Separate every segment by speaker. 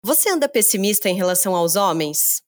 Speaker 1: Você anda pessimista em relação aos homens?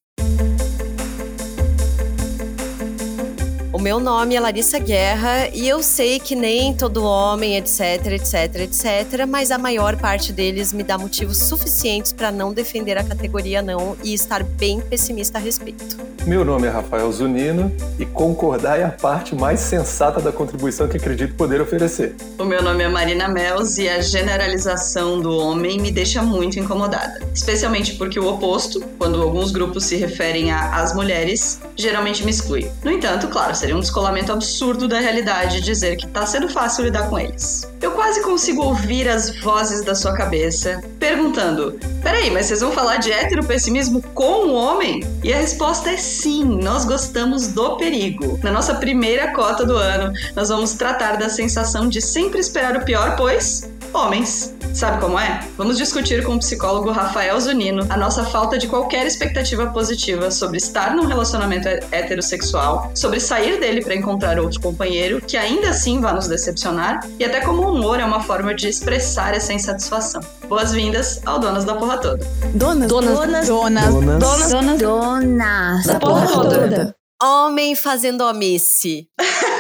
Speaker 1: O meu nome é Larissa Guerra e eu sei que nem todo homem, etc, etc, etc, mas a maior parte deles me dá motivos suficientes para não defender a categoria não e estar bem pessimista a respeito.
Speaker 2: Meu nome é Rafael Zunino e concordar é a parte mais sensata da contribuição que acredito poder oferecer.
Speaker 3: O meu nome é Marina Mels e a generalização do homem me deixa muito incomodada, especialmente porque o oposto, quando alguns grupos se referem às mulheres, geralmente me exclui. No entanto, claro, seria um descolamento absurdo da realidade dizer que tá sendo fácil lidar com eles. Eu quase consigo ouvir as vozes da sua cabeça perguntando: peraí, mas vocês vão falar de heteropessimismo com o homem? E a resposta é nós gostamos do perigo. Na nossa primeira cota do ano, nós vamos tratar da sensação de sempre esperar o pior, pois homens. Sabe como é? Vamos discutir com o psicólogo Rafael Zunino a nossa falta de qualquer expectativa positiva sobre estar num relacionamento heterossexual, sobre sair dele para encontrar outro companheiro que ainda assim vai nos decepcionar e até como o humor é uma forma de expressar essa insatisfação. Boas-vindas ao Donas da Porra Toda.
Speaker 1: Donas,
Speaker 4: donas, donas, donas,
Speaker 1: donas,
Speaker 4: donas, donas da Porra Toda.
Speaker 1: Homem fazendo omice.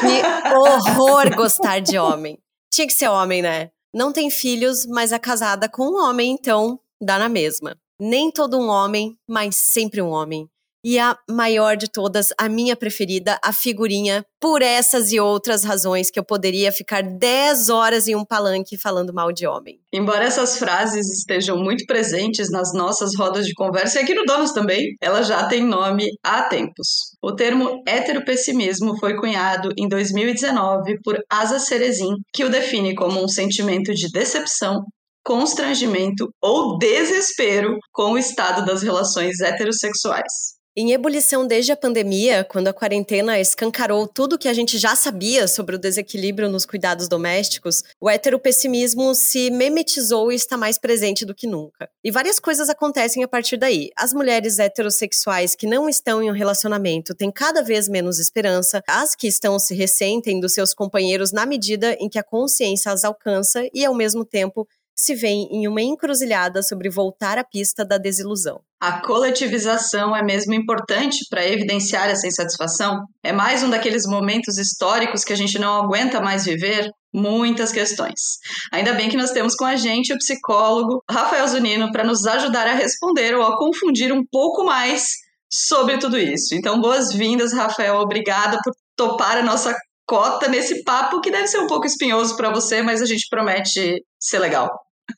Speaker 1: Que horror gostar de homem. Tinha que ser homem, né? Não tem filhos, mas é casada com um homem, então dá na mesma. Nem todo um homem, mas sempre um homem. E a maior de todas, a minha preferida, a figurinha, por essas e outras razões que eu poderia ficar 10 horas em um palanque falando mal de homem.
Speaker 3: Embora essas frases estejam muito presentes nas nossas rodas de conversa e aqui no Donos também, ela já tem nome há tempos. O termo heteropessimismo foi cunhado em 2019 por Asa Cerezin, que o define como um sentimento de decepção, constrangimento ou desespero com o estado das relações heterossexuais.
Speaker 1: Em ebulição desde a pandemia, quando a quarentena escancarou tudo que a gente já sabia sobre o desequilíbrio nos cuidados domésticos, o heteropessimismo se memetizou e está mais presente do que nunca. E várias coisas acontecem a partir daí. As mulheres heterossexuais que não estão em um relacionamento têm cada vez menos esperança, as que estão se ressentem dos seus companheiros na medida em que a consciência as alcança e, ao mesmo tempo, se veem em uma encruzilhada sobre voltar à pista da desilusão.
Speaker 3: A coletivização é mesmo importante para evidenciar essa insatisfação? É mais um daqueles momentos históricos que a gente não aguenta mais viver? Muitas questões. Ainda bem que nós temos com a gente o psicólogo Rafael Zunino para nos ajudar a responder ou a confundir um pouco mais sobre tudo isso. Então, boas-vindas, Rafael. Obrigada por topar a nossa cota nesse papo que deve ser um pouco espinhoso para você, mas a gente promete ser legal.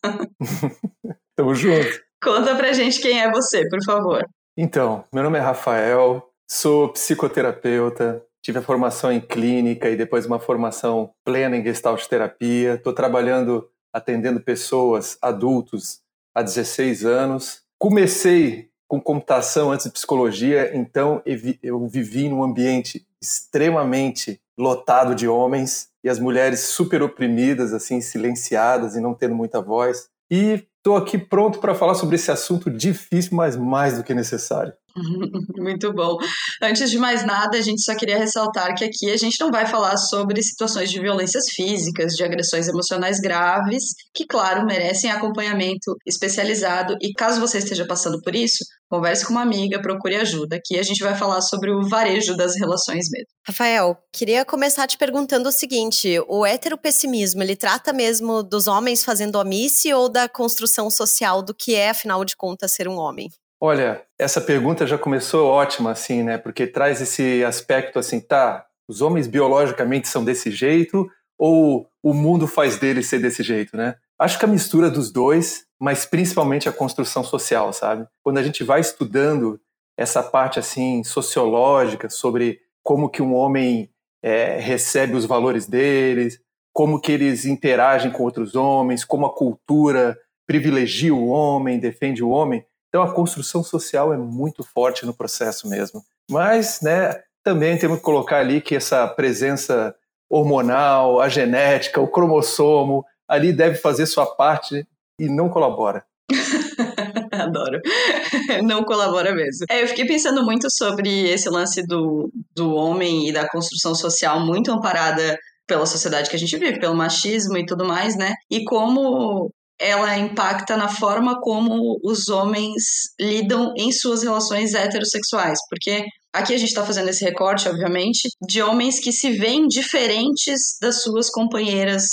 Speaker 2: Tamo junto.
Speaker 3: Conta pra gente quem é você, por favor.
Speaker 2: Então, meu nome é Rafael, sou psicoterapeuta, tive a formação em clínica e depois uma formação plena em gestalt terapia. Estou trabalhando atendendo pessoas, adultos, há 16 anos. Comecei com computação antes de psicologia, então eu vivi num ambiente extremamente lotado de homens e as mulheres super oprimidas, assim, silenciadas e não tendo muita voz. E estou aqui pronto para falar sobre esse assunto difícil, mas mais do que necessário.
Speaker 3: Muito bom. Antes de mais nada, a gente só queria ressaltar que aqui a gente não vai falar sobre situações de violências físicas, de agressões emocionais graves, que, claro, merecem acompanhamento especializado. E caso você esteja passando por isso, converse com uma amiga, procure ajuda. Aqui a gente vai falar sobre o varejo das relações mesmo.
Speaker 1: Rafael, queria começar te perguntando o seguinte: o heteropessimismo, ele trata mesmo dos homens fazendo omisse ou da construção social do que é, afinal de contas, ser um homem?
Speaker 2: Olha, essa pergunta já começou ótima, assim, né? Porque traz esse aspecto assim, tá? Os homens biologicamente são desse jeito ou o mundo faz deles ser desse jeito, né? Acho que a mistura dos dois, mas principalmente a construção social, sabe? Quando a gente vai estudando essa parte assim sociológica sobre como que um homem é, recebe os valores deles, como que eles interagem com outros homens, como a cultura privilegia o homem, defende o homem, então a construção social é muito forte no processo mesmo. Mas, né, também temos que colocar ali que essa presença hormonal, a genética, o cromossomo, ali deve fazer sua parte e não colabora.
Speaker 3: Adoro. Não colabora mesmo. É, eu fiquei pensando muito sobre esse lance do, do homem e da construção social muito amparada pela sociedade que a gente vive, pelo machismo e tudo mais, né? E como ela impacta na forma como os homens lidam em suas relações heterossexuais, porque aqui a gente está fazendo esse recorte, obviamente, de homens que se veem diferentes das suas companheiras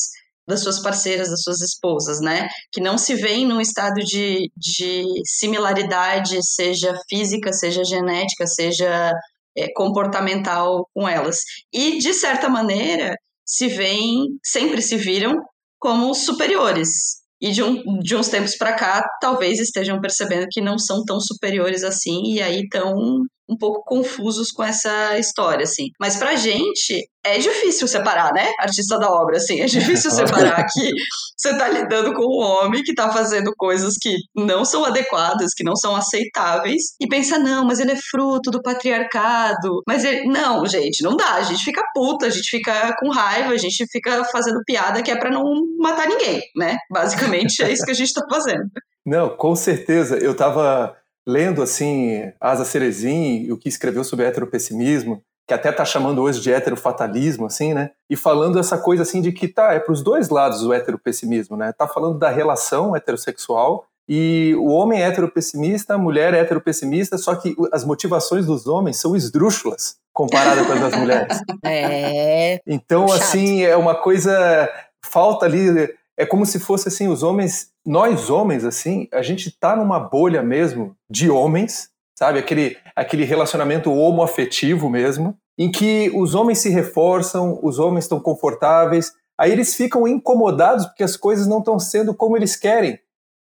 Speaker 3: das suas parceiras, das suas esposas, né? Que não se veem num estado de, de similaridade, seja física, seja genética, seja é, comportamental com elas. E, de certa maneira, se veem, sempre se viram como superiores. E de, um, de uns tempos para cá, talvez estejam percebendo que não são tão superiores assim, e aí estão um pouco confusos com essa história, assim. Mas pra gente, é difícil separar, né? Artista da obra, assim. É difícil separar que você tá lidando com um homem que tá fazendo coisas que não são adequadas, que não são aceitáveis, e pensa, não, mas ele é fruto do patriarcado. Mas ele. Não, gente, não dá. A gente fica puta, a gente fica com raiva, a gente fica fazendo piada que é para não matar ninguém, né? Basicamente é isso que a gente tá fazendo.
Speaker 2: Não, com certeza. Eu tava lendo assim Asa Cerezin e o que escreveu sobre heteropessimismo, que até está chamando hoje de heterofatalismo, assim, né? E falando essa coisa assim de que tá, é para os dois lados o heteropessimismo, né? Tá falando da relação heterossexual e o homem é heteropessimista, a mulher é heteropessimista, só que as motivações dos homens são esdrúxulas comparadas com as das mulheres.
Speaker 1: É.
Speaker 2: Então,
Speaker 1: Chato.
Speaker 2: assim, é uma coisa. Falta ali. É como se fosse assim, os homens nós homens, assim, a gente tá numa bolha mesmo de homens, sabe? Aquele, aquele relacionamento homoafetivo mesmo, em que os homens se reforçam, os homens estão confortáveis, aí eles ficam incomodados porque as coisas não estão sendo como eles querem.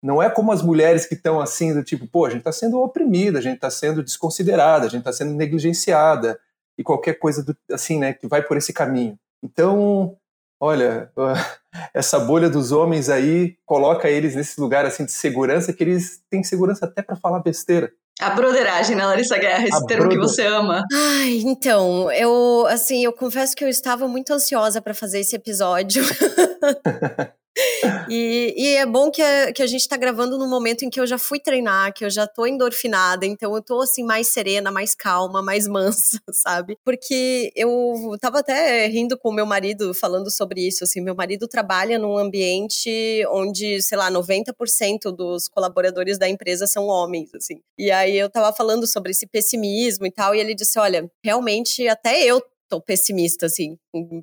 Speaker 2: Não é como as mulheres que estão assim, do tipo, pô, a gente está sendo oprimida, a gente está sendo desconsiderada, a gente está sendo negligenciada, e qualquer coisa do, assim, né, que vai por esse caminho. Então, olha, essa bolha dos homens aí coloca eles nesse lugar assim de segurança que eles têm segurança até para falar besteira.
Speaker 3: A broderagem, né, Larissa Guerra? Esse
Speaker 2: A
Speaker 3: termo que
Speaker 2: broder-
Speaker 3: você ama.
Speaker 1: Ai, então, eu, assim, eu confesso que eu estava muito ansiosa para fazer esse episódio. e, e é bom que a, que a gente tá gravando no momento em que eu já fui treinar, que eu já tô endorfinada, então eu tô, assim, mais serena, mais calma, mais mansa, sabe? Porque eu tava até rindo com meu marido falando sobre isso, assim, meu marido trabalha num ambiente onde, sei lá, 90% dos colaboradores da empresa são homens, assim. E aí eu tava falando sobre esse pessimismo e tal, e ele disse: olha, realmente até eu tô pessimista, assim,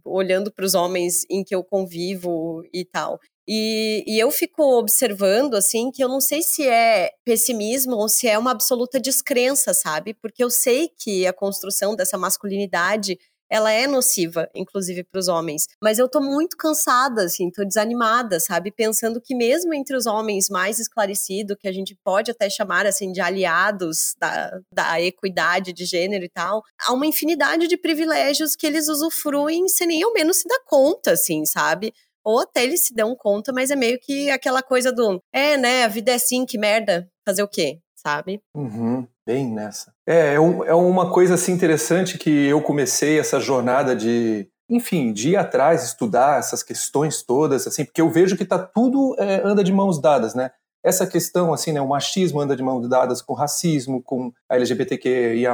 Speaker 1: olhando para os homens em que eu convivo e tal. E, e eu fico observando, assim, que eu não sei se é pessimismo ou se é uma absoluta descrença, sabe? Porque eu sei que a construção dessa masculinidade ela é nociva, inclusive para os homens. Mas eu tô muito cansada, assim, tô desanimada, sabe? Pensando que mesmo entre os homens mais esclarecidos, que a gente pode até chamar, assim, de aliados da, da equidade de gênero e tal, há uma infinidade de privilégios que eles usufruem sem nem ao menos se dar conta, assim, sabe? Ou até eles se dão conta, mas é meio que aquela coisa do, é, né, a vida é assim, que merda, fazer o quê, sabe?
Speaker 2: Uhum, bem nessa. É, é, um- é uma coisa assim interessante que eu comecei essa jornada de, enfim, de ir atrás, estudar essas questões todas, assim, porque eu vejo que tá tudo é, anda de mãos dadas, né? Essa questão, assim, né, o machismo anda de mãos dadas com racismo, com a LGBTQIA+,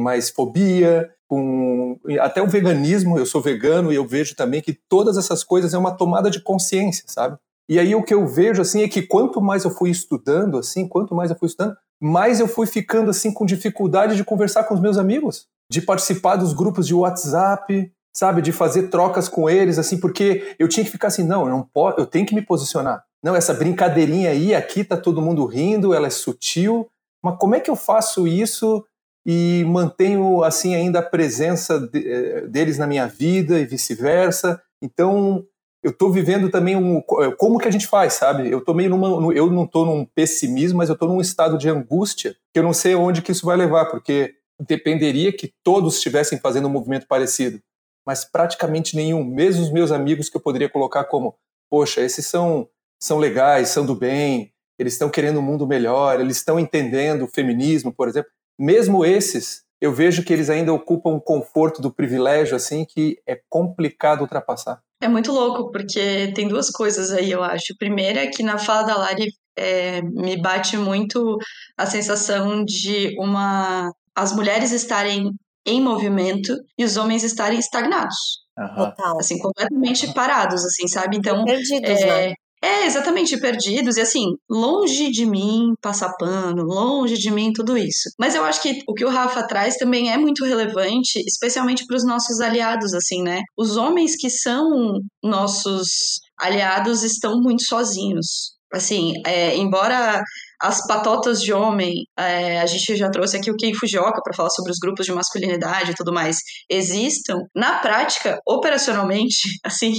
Speaker 2: mais fobia, com até o veganismo, eu sou vegano e eu vejo também que todas essas coisas é uma tomada de consciência, sabe? E aí o que eu vejo assim é que quanto mais eu fui estudando assim, quanto mais eu fui estudando, mais eu fui ficando assim com dificuldade de conversar com os meus amigos, de participar dos grupos de WhatsApp, sabe, de fazer trocas com eles assim, porque eu tinha que ficar assim, não, eu não posso, eu tenho que me posicionar. Não, essa brincadeirinha aí, aqui tá todo mundo rindo, ela é sutil, mas como é que eu faço isso e mantenho assim ainda a presença de- eh, deles na minha vida e vice-versa? Então, eu estou vivendo também um como que a gente faz, sabe? Eu tô meio numa, eu não estou num pessimismo, mas eu estou num estado de angústia que eu não sei onde que isso vai levar, porque dependeria que todos estivessem fazendo um movimento parecido, mas praticamente nenhum, mesmo os meus amigos que eu poderia colocar como, poxa, esses são são legais, são do bem, eles estão querendo um mundo melhor, eles estão entendendo o feminismo, por exemplo. Mesmo esses, eu vejo que eles ainda ocupam um conforto do privilégio assim que é complicado ultrapassar.
Speaker 3: É muito louco, porque tem duas coisas aí, eu acho. Primeiro é que na fala da Lari é, me bate muito a sensação de uma as mulheres estarem em movimento e os homens estarem estagnados,
Speaker 1: Total.
Speaker 3: assim, completamente parados, assim, sabe? Então,
Speaker 1: Perdidos,
Speaker 3: é,
Speaker 1: né?
Speaker 3: É, exatamente, perdidos. E assim, longe de mim passar pano, longe de mim tudo isso. Mas eu acho que o que o Rafa traz também é muito relevante, especialmente para os nossos aliados, assim, né? Os homens que são nossos aliados estão muito sozinhos. Assim, é, embora as patotas de homem, é, a gente já trouxe aqui o Kei Fujioka para falar sobre os grupos de masculinidade e tudo mais, existam, na prática, operacionalmente, assim,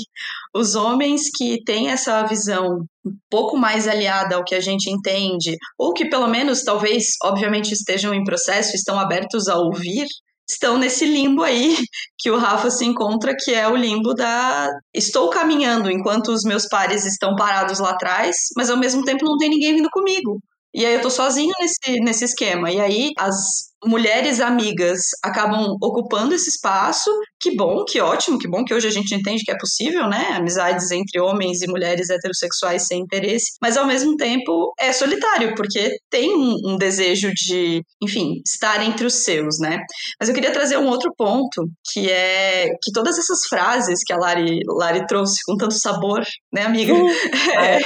Speaker 3: os homens que têm essa visão um pouco mais aliada ao que a gente entende, ou que pelo menos, talvez, obviamente, estejam em processo, estão abertos a ouvir, estão nesse limbo aí que o Rafa se encontra, que é o limbo da estou caminhando enquanto os meus pares estão parados lá atrás, mas ao mesmo tempo não tem ninguém vindo comigo. E aí eu tô sozinho nesse, nesse esquema. E aí as mulheres amigas acabam ocupando esse espaço. Que bom, que ótimo, que bom que hoje a gente entende que é possível, né? Amizades entre homens e mulheres heterossexuais sem interesse, mas ao mesmo tempo é solitário, porque tem um, um desejo de, enfim, estar entre os seus, né? Mas eu queria trazer um outro ponto, que é que todas essas frases que a Lari, Lari trouxe com tanto sabor, né, amiga? Uh, é,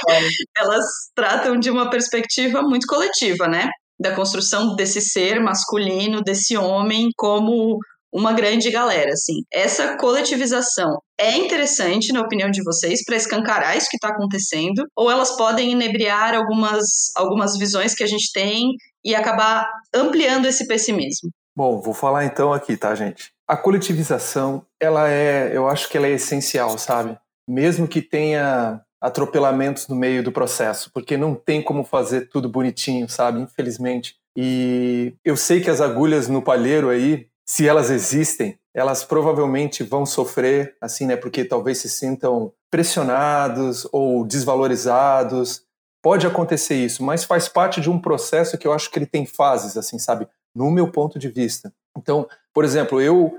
Speaker 3: elas tratam de uma perspectiva muito coletiva, né? Da construção desse ser masculino, desse homem como uma grande galera, assim. Essa coletivização é interessante, na opinião de vocês, para escancarar isso que está acontecendo? Ou elas podem inebriar algumas, algumas visões que a gente tem e acabar ampliando esse pessimismo?
Speaker 2: Bom, vou falar então aqui, tá, gente? A coletivização, ela é, eu acho que ela é essencial, sabe? Mesmo que tenha atropelamentos no meio do processo, porque não tem como fazer tudo bonitinho, sabe? Infelizmente. E eu sei que as agulhas no palheiro aí, se elas existem, elas provavelmente vão sofrer, assim, né? Porque talvez se sintam pressionados ou desvalorizados. Pode acontecer isso, mas faz parte de um processo que eu acho que ele tem fases, assim, sabe? No meu ponto de vista. Então, por exemplo, eu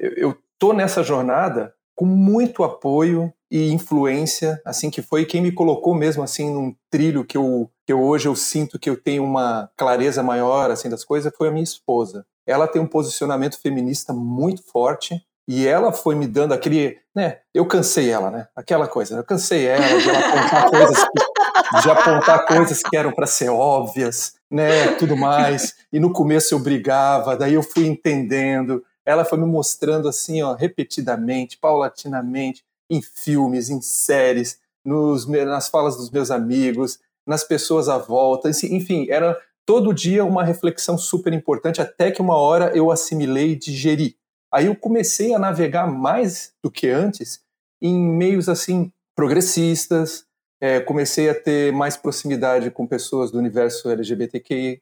Speaker 2: eu tô nessa jornada com muito apoio e influência, assim que foi quem me colocou mesmo assim num trilho que eu que eu, hoje eu sinto que eu tenho uma clareza maior assim das coisas foi a minha esposa. Ela tem um posicionamento feminista muito forte e ela foi me dando aquele, né? Eu cansei ela, né? Aquela coisa, eu cansei ela de apontar coisas que, de apontar coisas que eram para ser óbvias, né? Tudo mais. E no começo eu brigava, daí eu fui entendendo ela foi me mostrando assim, ó, repetidamente, paulatinamente, em filmes, em séries, nos, nas falas dos meus amigos, nas pessoas à volta, enfim, era todo dia uma reflexão super importante, até que uma hora eu assimilei e digeri. Aí eu comecei a navegar mais do que antes em meios assim progressistas, é, comecei a ter mais proximidade com pessoas do universo LGBTQIA+,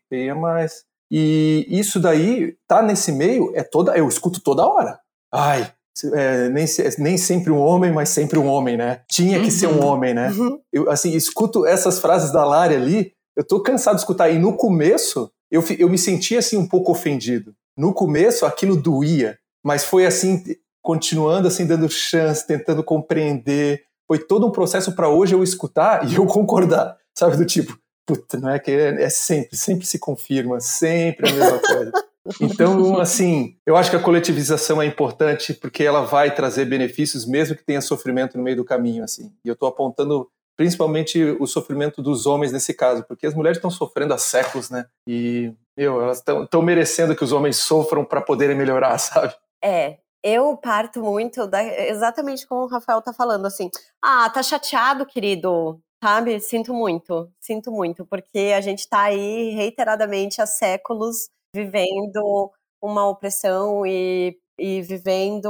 Speaker 2: e isso daí tá nesse meio, é toda, eu escuto toda hora. Ai, é, nem, nem sempre um homem, mas sempre um homem, né? Tinha que uhum. ser um uhum. homem, né? Uhum. Eu, assim, escuto essas frases da Lari ali, eu tô cansado de escutar. E no começo, eu, eu me sentia assim um pouco ofendido. No começo, aquilo doía, mas foi assim, continuando assim, dando chance, tentando compreender. Foi todo um processo para hoje eu escutar e eu concordar, sabe? Do tipo, puta, não é que é, é sempre, sempre se confirma, sempre a mesma coisa. Então, assim, eu acho que a coletivização é importante porque ela vai trazer benefícios, mesmo que tenha sofrimento no meio do caminho, assim. E eu estou apontando principalmente o sofrimento dos homens nesse caso, porque as mulheres estão sofrendo há séculos, né? E, meu, elas estão merecendo que os homens sofram para poderem melhorar, sabe?
Speaker 1: É, eu parto muito da, exatamente como o Rafael tá falando, assim, ah, tá chateado, querido, Sabe? Sinto muito, sinto muito, porque a gente está aí reiteradamente há séculos vivendo uma opressão e, e vivendo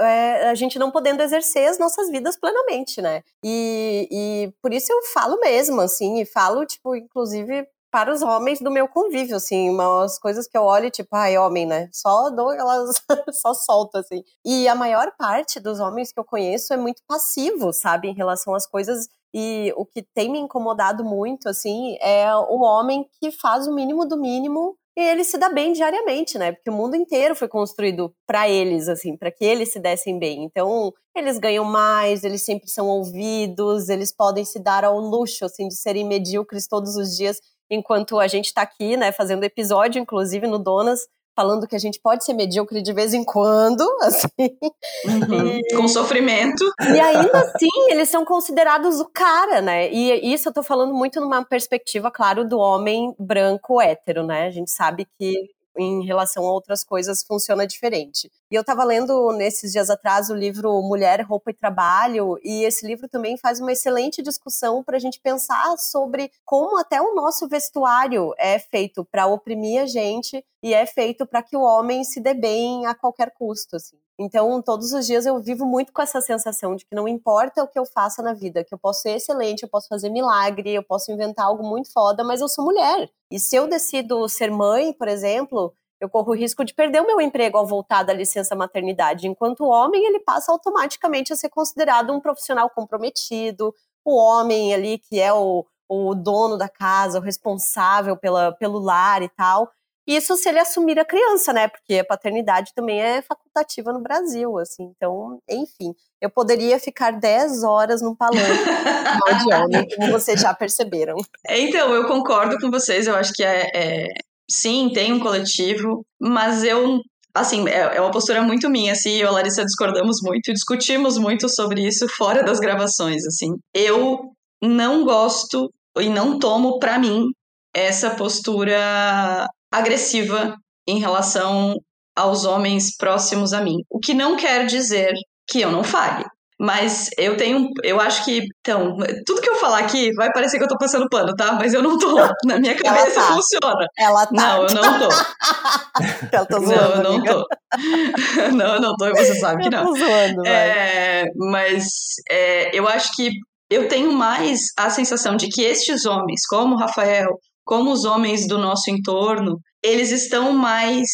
Speaker 1: é, a gente não podendo exercer as nossas vidas plenamente, né? E, e por isso eu falo mesmo, assim, e falo, tipo, inclusive para os homens do meu convívio, assim, umas coisas que eu olho, tipo, ai, homem, né? Só dou elas, só solto, assim. E a maior parte dos homens que eu conheço é muito passivo, sabe, em relação às coisas. E o que tem me incomodado muito, assim, é o homem que faz o mínimo do mínimo e ele se dá bem diariamente, né? Porque o mundo inteiro foi construído para eles, assim, para que eles se dessem bem. Então, eles ganham mais, eles sempre são ouvidos, eles podem se dar ao luxo, assim, de serem medíocres todos os dias enquanto a gente está aqui, né, fazendo episódio, inclusive no Donas, falando que a gente pode ser medíocre de vez em quando, assim.
Speaker 3: Uhum. E, Com sofrimento.
Speaker 1: E ainda assim, eles são considerados o cara, né? E isso eu tô falando muito numa perspectiva, claro, do homem branco hétero, né? A gente sabe que em relação a outras coisas funciona diferente. E eu estava lendo nesses dias atrás o livro Mulher, Roupa e Trabalho, e esse livro também faz uma excelente discussão para a gente pensar sobre como até o nosso vestuário é feito para oprimir a gente e é feito para que o homem se dê bem a qualquer custo. Assim. Então, todos os dias eu vivo muito com essa sensação de que não importa o que eu faça na vida, que eu posso ser excelente, eu posso fazer milagre, eu posso inventar algo muito foda, mas eu sou mulher. E se eu decido ser mãe, por exemplo, eu corro o risco de perder o meu emprego ao voltar da licença maternidade, enquanto o homem ele passa automaticamente a ser considerado um profissional comprometido, o homem ali que é o, o dono da casa, o responsável pela, pelo lar e tal. Isso se ele assumir a criança, né? Porque a paternidade também é facultativa no Brasil, assim. Então, enfim, eu poderia ficar 10 horas num palanque de homem, como vocês já perceberam.
Speaker 3: Então, eu concordo com vocês. Eu acho que é, é... sim, tem um coletivo, mas eu assim, é, é uma postura muito minha, assim, eu e a Larissa discordamos muito, discutimos muito sobre isso fora das gravações, assim. Eu não gosto e não tomo para mim essa postura agressiva em relação aos homens próximos a mim. O que não quer dizer que eu não fale. Mas eu tenho. Eu acho que. Então, tudo que eu falar aqui vai parecer que eu tô passando pano, tá? Mas eu não tô. Na minha cabeça tá. funciona.
Speaker 1: Ela tá.
Speaker 3: Não, eu não tô.
Speaker 1: Ela tá zoando, não,
Speaker 3: eu não
Speaker 1: amiga.
Speaker 3: tô. não, eu não tô, e você sabe que não.
Speaker 1: Eu tô zoando,
Speaker 3: é, mas é, eu acho que eu tenho mais a sensação de que estes homens, como o Rafael, como os homens do nosso entorno, eles estão mais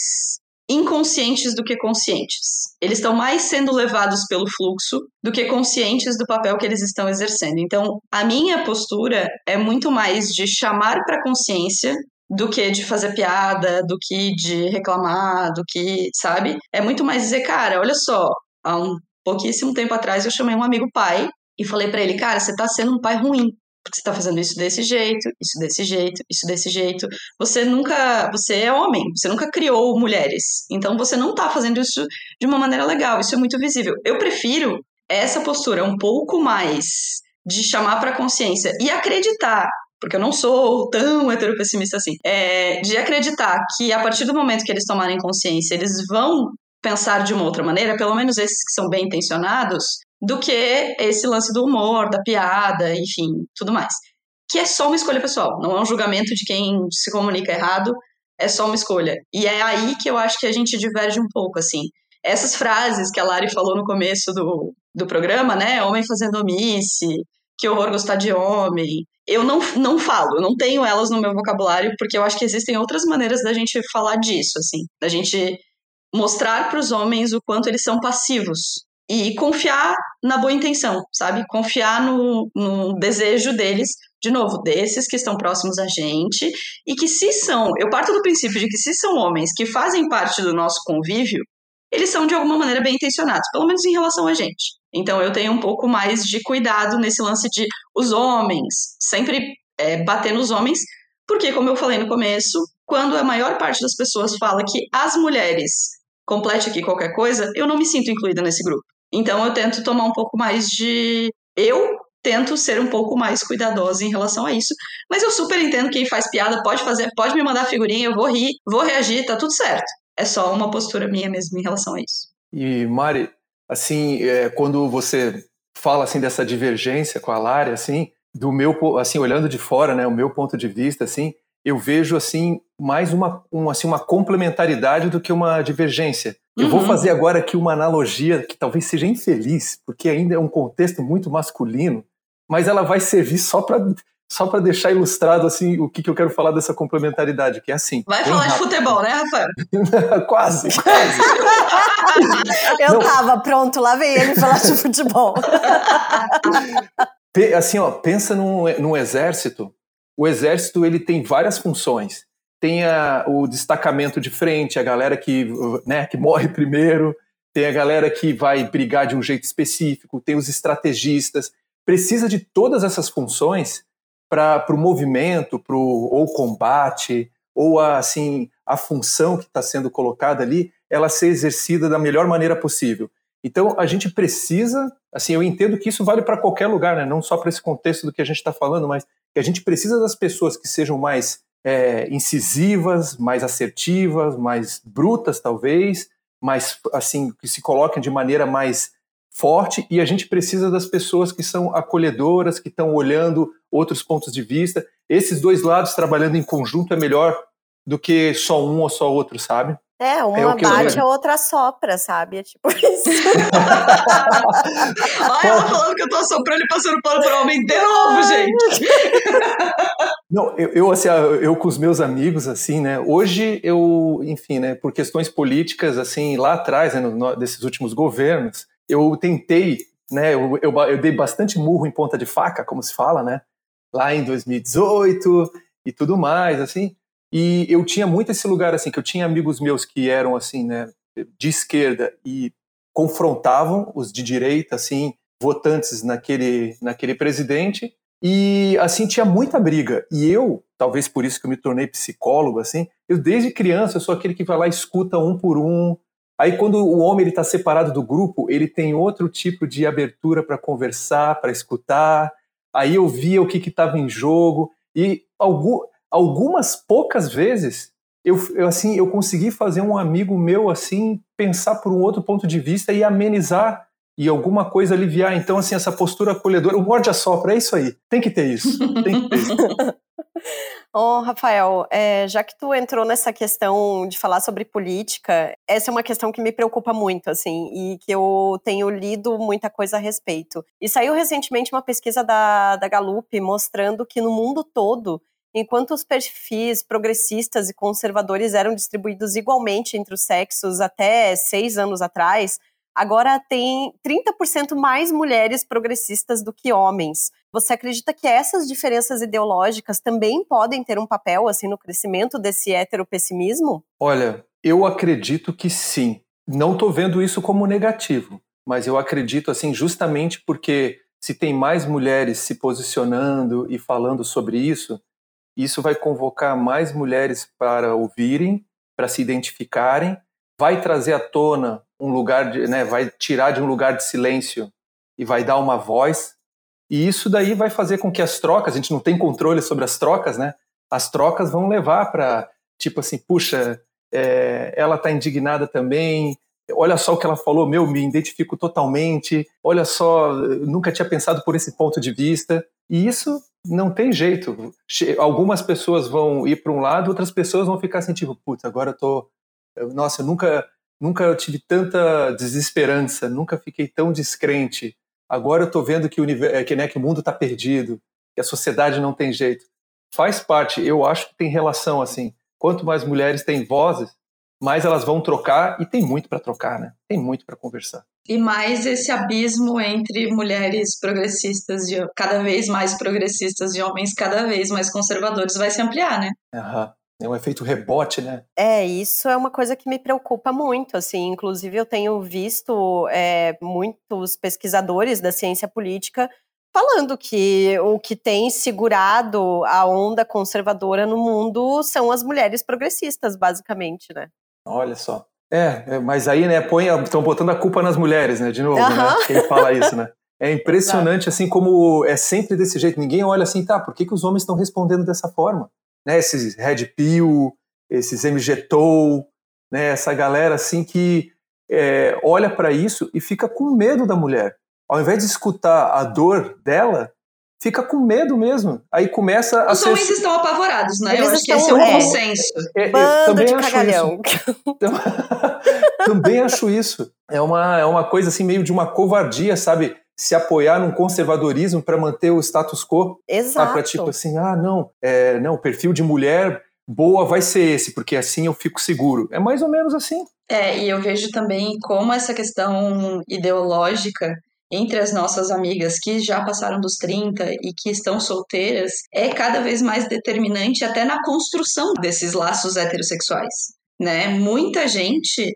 Speaker 3: inconscientes do que conscientes. Eles estão mais sendo levados pelo fluxo do que conscientes do papel que eles estão exercendo. Então, a minha postura é muito mais de chamar para consciência do que de fazer piada, do que de reclamar, do que, sabe? É muito mais dizer, cara, olha só, há um pouquíssimo tempo atrás eu chamei um amigo pai e falei para ele, cara, você tá sendo um pai ruim você está fazendo isso desse jeito, isso desse jeito, isso desse jeito. Você nunca, você é homem, você nunca criou mulheres. Então você não está fazendo isso de uma maneira legal. Isso é muito visível. Eu prefiro essa postura um pouco mais de chamar para consciência e acreditar porque eu não sou tão heteropessimista assim, é, de acreditar que a partir do momento que eles tomarem consciência, eles vão pensar de uma outra maneira, pelo menos esses que são bem intencionados, do que esse lance do humor, da piada, enfim, tudo mais. Que é só uma escolha pessoal, não é um julgamento de quem se comunica errado, é só uma escolha. E é aí que eu acho que a gente diverge um pouco, assim. Essas frases que a Lari falou no começo do, do programa, né? Homem fazendo omisse, que horror gostar de homem. Eu não, não falo, eu não tenho elas no meu vocabulário, porque eu acho que existem outras maneiras da gente falar disso, assim. Da gente mostrar para os homens o quanto eles são passivos e confiar na boa intenção, sabe? Confiar no, no desejo deles, de novo, desses que estão próximos a gente, e que se são, eu parto do princípio de que se são homens que fazem parte do nosso convívio, eles são de alguma maneira bem intencionados, pelo menos em relação a gente. Então eu tenho um pouco mais de cuidado nesse lance de os homens, sempre é, bater nos homens, porque, como eu falei no começo, quando a maior parte das pessoas fala que as mulheres complete aqui qualquer coisa, eu não me sinto incluída nesse grupo. Então eu tento tomar um pouco mais de. Eu tento ser um pouco mais cuidadosa em relação a isso. Mas eu super entendo quem faz piada, pode fazer, pode me mandar figurinha, eu vou rir, vou reagir, tá tudo certo. É só uma postura minha mesmo em relação a isso.
Speaker 2: E Mari, assim, é, quando você fala assim dessa divergência com a Lari, assim, do meu, assim, olhando de fora, né, o meu ponto de vista, assim, eu vejo assim mais uma, um, assim, uma complementaridade do que uma divergência. Eu vou uhum. fazer agora aqui uma analogia que talvez seja infeliz, porque ainda é um contexto muito masculino, mas ela vai servir só para só para deixar ilustrado assim o que, que eu quero falar dessa complementaridade, que é assim.
Speaker 3: Vai falar rápido. de futebol, né, Rafael?
Speaker 2: quase, quase.
Speaker 1: eu Não. tava pronto, lá vem ele falar de futebol.
Speaker 2: assim, ó, pensa num, num exército. O exército ele tem várias funções tem o destacamento de frente, a galera que, né, que morre primeiro, tem a galera que vai brigar de um jeito específico, tem os estrategistas. Precisa de todas essas funções para o movimento, para ou combate, ou a, assim, a função que está sendo colocada ali, ela ser exercida da melhor maneira possível. Então, a gente precisa, assim, eu entendo que isso vale para qualquer lugar, né? não só para esse contexto do que a gente está falando, mas que a gente precisa das pessoas que sejam mais é, incisivas, mais assertivas, mais brutas, talvez, mais, assim, que se coloquem de maneira mais forte, e a gente precisa das pessoas que são acolhedoras, que estão olhando outros pontos de vista. Esses dois lados trabalhando em conjunto é melhor do que só um ou só outro, sabe?
Speaker 1: É, uma é bate, a outra sopra, sabe? É tipo isso.
Speaker 3: Olha ela falando que eu tô soprando e passando pano pro homem de novo, gente.
Speaker 2: Não, eu, eu, assim, eu com os meus amigos, assim, né? Hoje eu, enfim, né? Por questões políticas, assim, lá atrás, né, no, desses últimos governos, eu tentei, né? Eu, eu, eu dei bastante murro em ponta de faca, como se fala, né? Lá em 2018 e tudo mais, assim. E eu tinha muito esse lugar assim, que eu tinha amigos meus que eram assim, né, de esquerda e confrontavam os de direita, assim, votantes naquele, naquele presidente. E assim tinha muita briga. E eu, talvez por isso que eu me tornei psicólogo, assim, eu desde criança eu sou aquele que vai lá e escuta um por um. Aí quando o homem ele está separado do grupo, ele tem outro tipo de abertura para conversar, para escutar. Aí eu via o que estava em jogo e algum, algumas poucas vezes eu, eu, assim eu consegui fazer um amigo meu assim pensar por um outro ponto de vista e amenizar e alguma coisa aliviar. Então assim essa postura acolhedora, o morde a sopra, é isso aí. Tem que ter isso. Tem que ter isso.
Speaker 1: oh, Rafael, é, já que tu entrou nessa questão de falar sobre política, essa é uma questão que me preocupa muito, assim, e que eu tenho lido muita coisa a respeito. E saiu recentemente uma pesquisa da, da Gallup mostrando que no mundo todo Enquanto os perfis progressistas e conservadores eram distribuídos igualmente entre os sexos até seis anos atrás, agora tem 30% mais mulheres progressistas do que homens. Você acredita que essas diferenças ideológicas também podem ter um papel assim no crescimento desse heteropessimismo?
Speaker 2: Olha, eu acredito que sim. Não estou vendo isso como negativo, mas eu acredito assim justamente porque se tem mais mulheres se posicionando e falando sobre isso, isso vai convocar mais mulheres para ouvirem, para se identificarem, vai trazer à tona um lugar de, né, vai tirar de um lugar de silêncio e vai dar uma voz. E isso daí vai fazer com que as trocas, a gente não tem controle sobre as trocas, né? As trocas vão levar para tipo assim, puxa, é, ela está indignada também. Olha só o que ela falou, meu, me identifico totalmente. Olha só, nunca tinha pensado por esse ponto de vista. E isso não tem jeito. Algumas pessoas vão ir para um lado, outras pessoas vão ficar assim, tipo, putz, agora eu tô. Nossa, eu nunca, nunca tive tanta desesperança, nunca fiquei tão descrente. Agora eu tô vendo que o, universo, é, que, né, que o mundo está perdido, que a sociedade não tem jeito. Faz parte, eu acho que tem relação assim. Quanto mais mulheres têm vozes, mais elas vão trocar e tem muito para trocar, né? Tem muito para conversar.
Speaker 3: E mais esse abismo entre mulheres progressistas, de, cada vez mais progressistas e homens cada vez mais conservadores vai se ampliar, né?
Speaker 2: Aham. É um efeito rebote, né?
Speaker 1: É, isso é uma coisa que me preocupa muito, assim. Inclusive, eu tenho visto é, muitos pesquisadores da ciência política falando que o que tem segurado a onda conservadora no mundo são as mulheres progressistas, basicamente, né?
Speaker 2: Olha só. É, é, mas aí, né, estão botando a culpa nas mulheres, né, de novo, né, quem fala isso, né. É impressionante, assim, como é sempre desse jeito. Ninguém olha assim, tá, por que, que os homens estão respondendo dessa forma? Né, esses Red Pill, esses MGTOW, né, essa galera, assim, que é, olha para isso e fica com medo da mulher. Ao invés de escutar a dor dela, fica com medo mesmo. Aí começa
Speaker 3: a
Speaker 2: Os
Speaker 3: ser... homens estão apavorados, né? Eles Eu acho que esse é o é, consenso.
Speaker 1: É, é, Bando de cagalhão.
Speaker 2: também acho isso. É uma, é uma coisa assim meio de uma covardia, sabe? Se apoiar num conservadorismo para manter o status quo.
Speaker 1: Exato.
Speaker 2: Para tipo assim, ah, não, é, não, o perfil de mulher boa vai ser esse, porque assim eu fico seguro. É mais ou menos assim.
Speaker 3: É, e eu vejo também como essa questão ideológica entre as nossas amigas que já passaram dos 30 e que estão solteiras é cada vez mais determinante até na construção desses laços heterossexuais. Né? Muita gente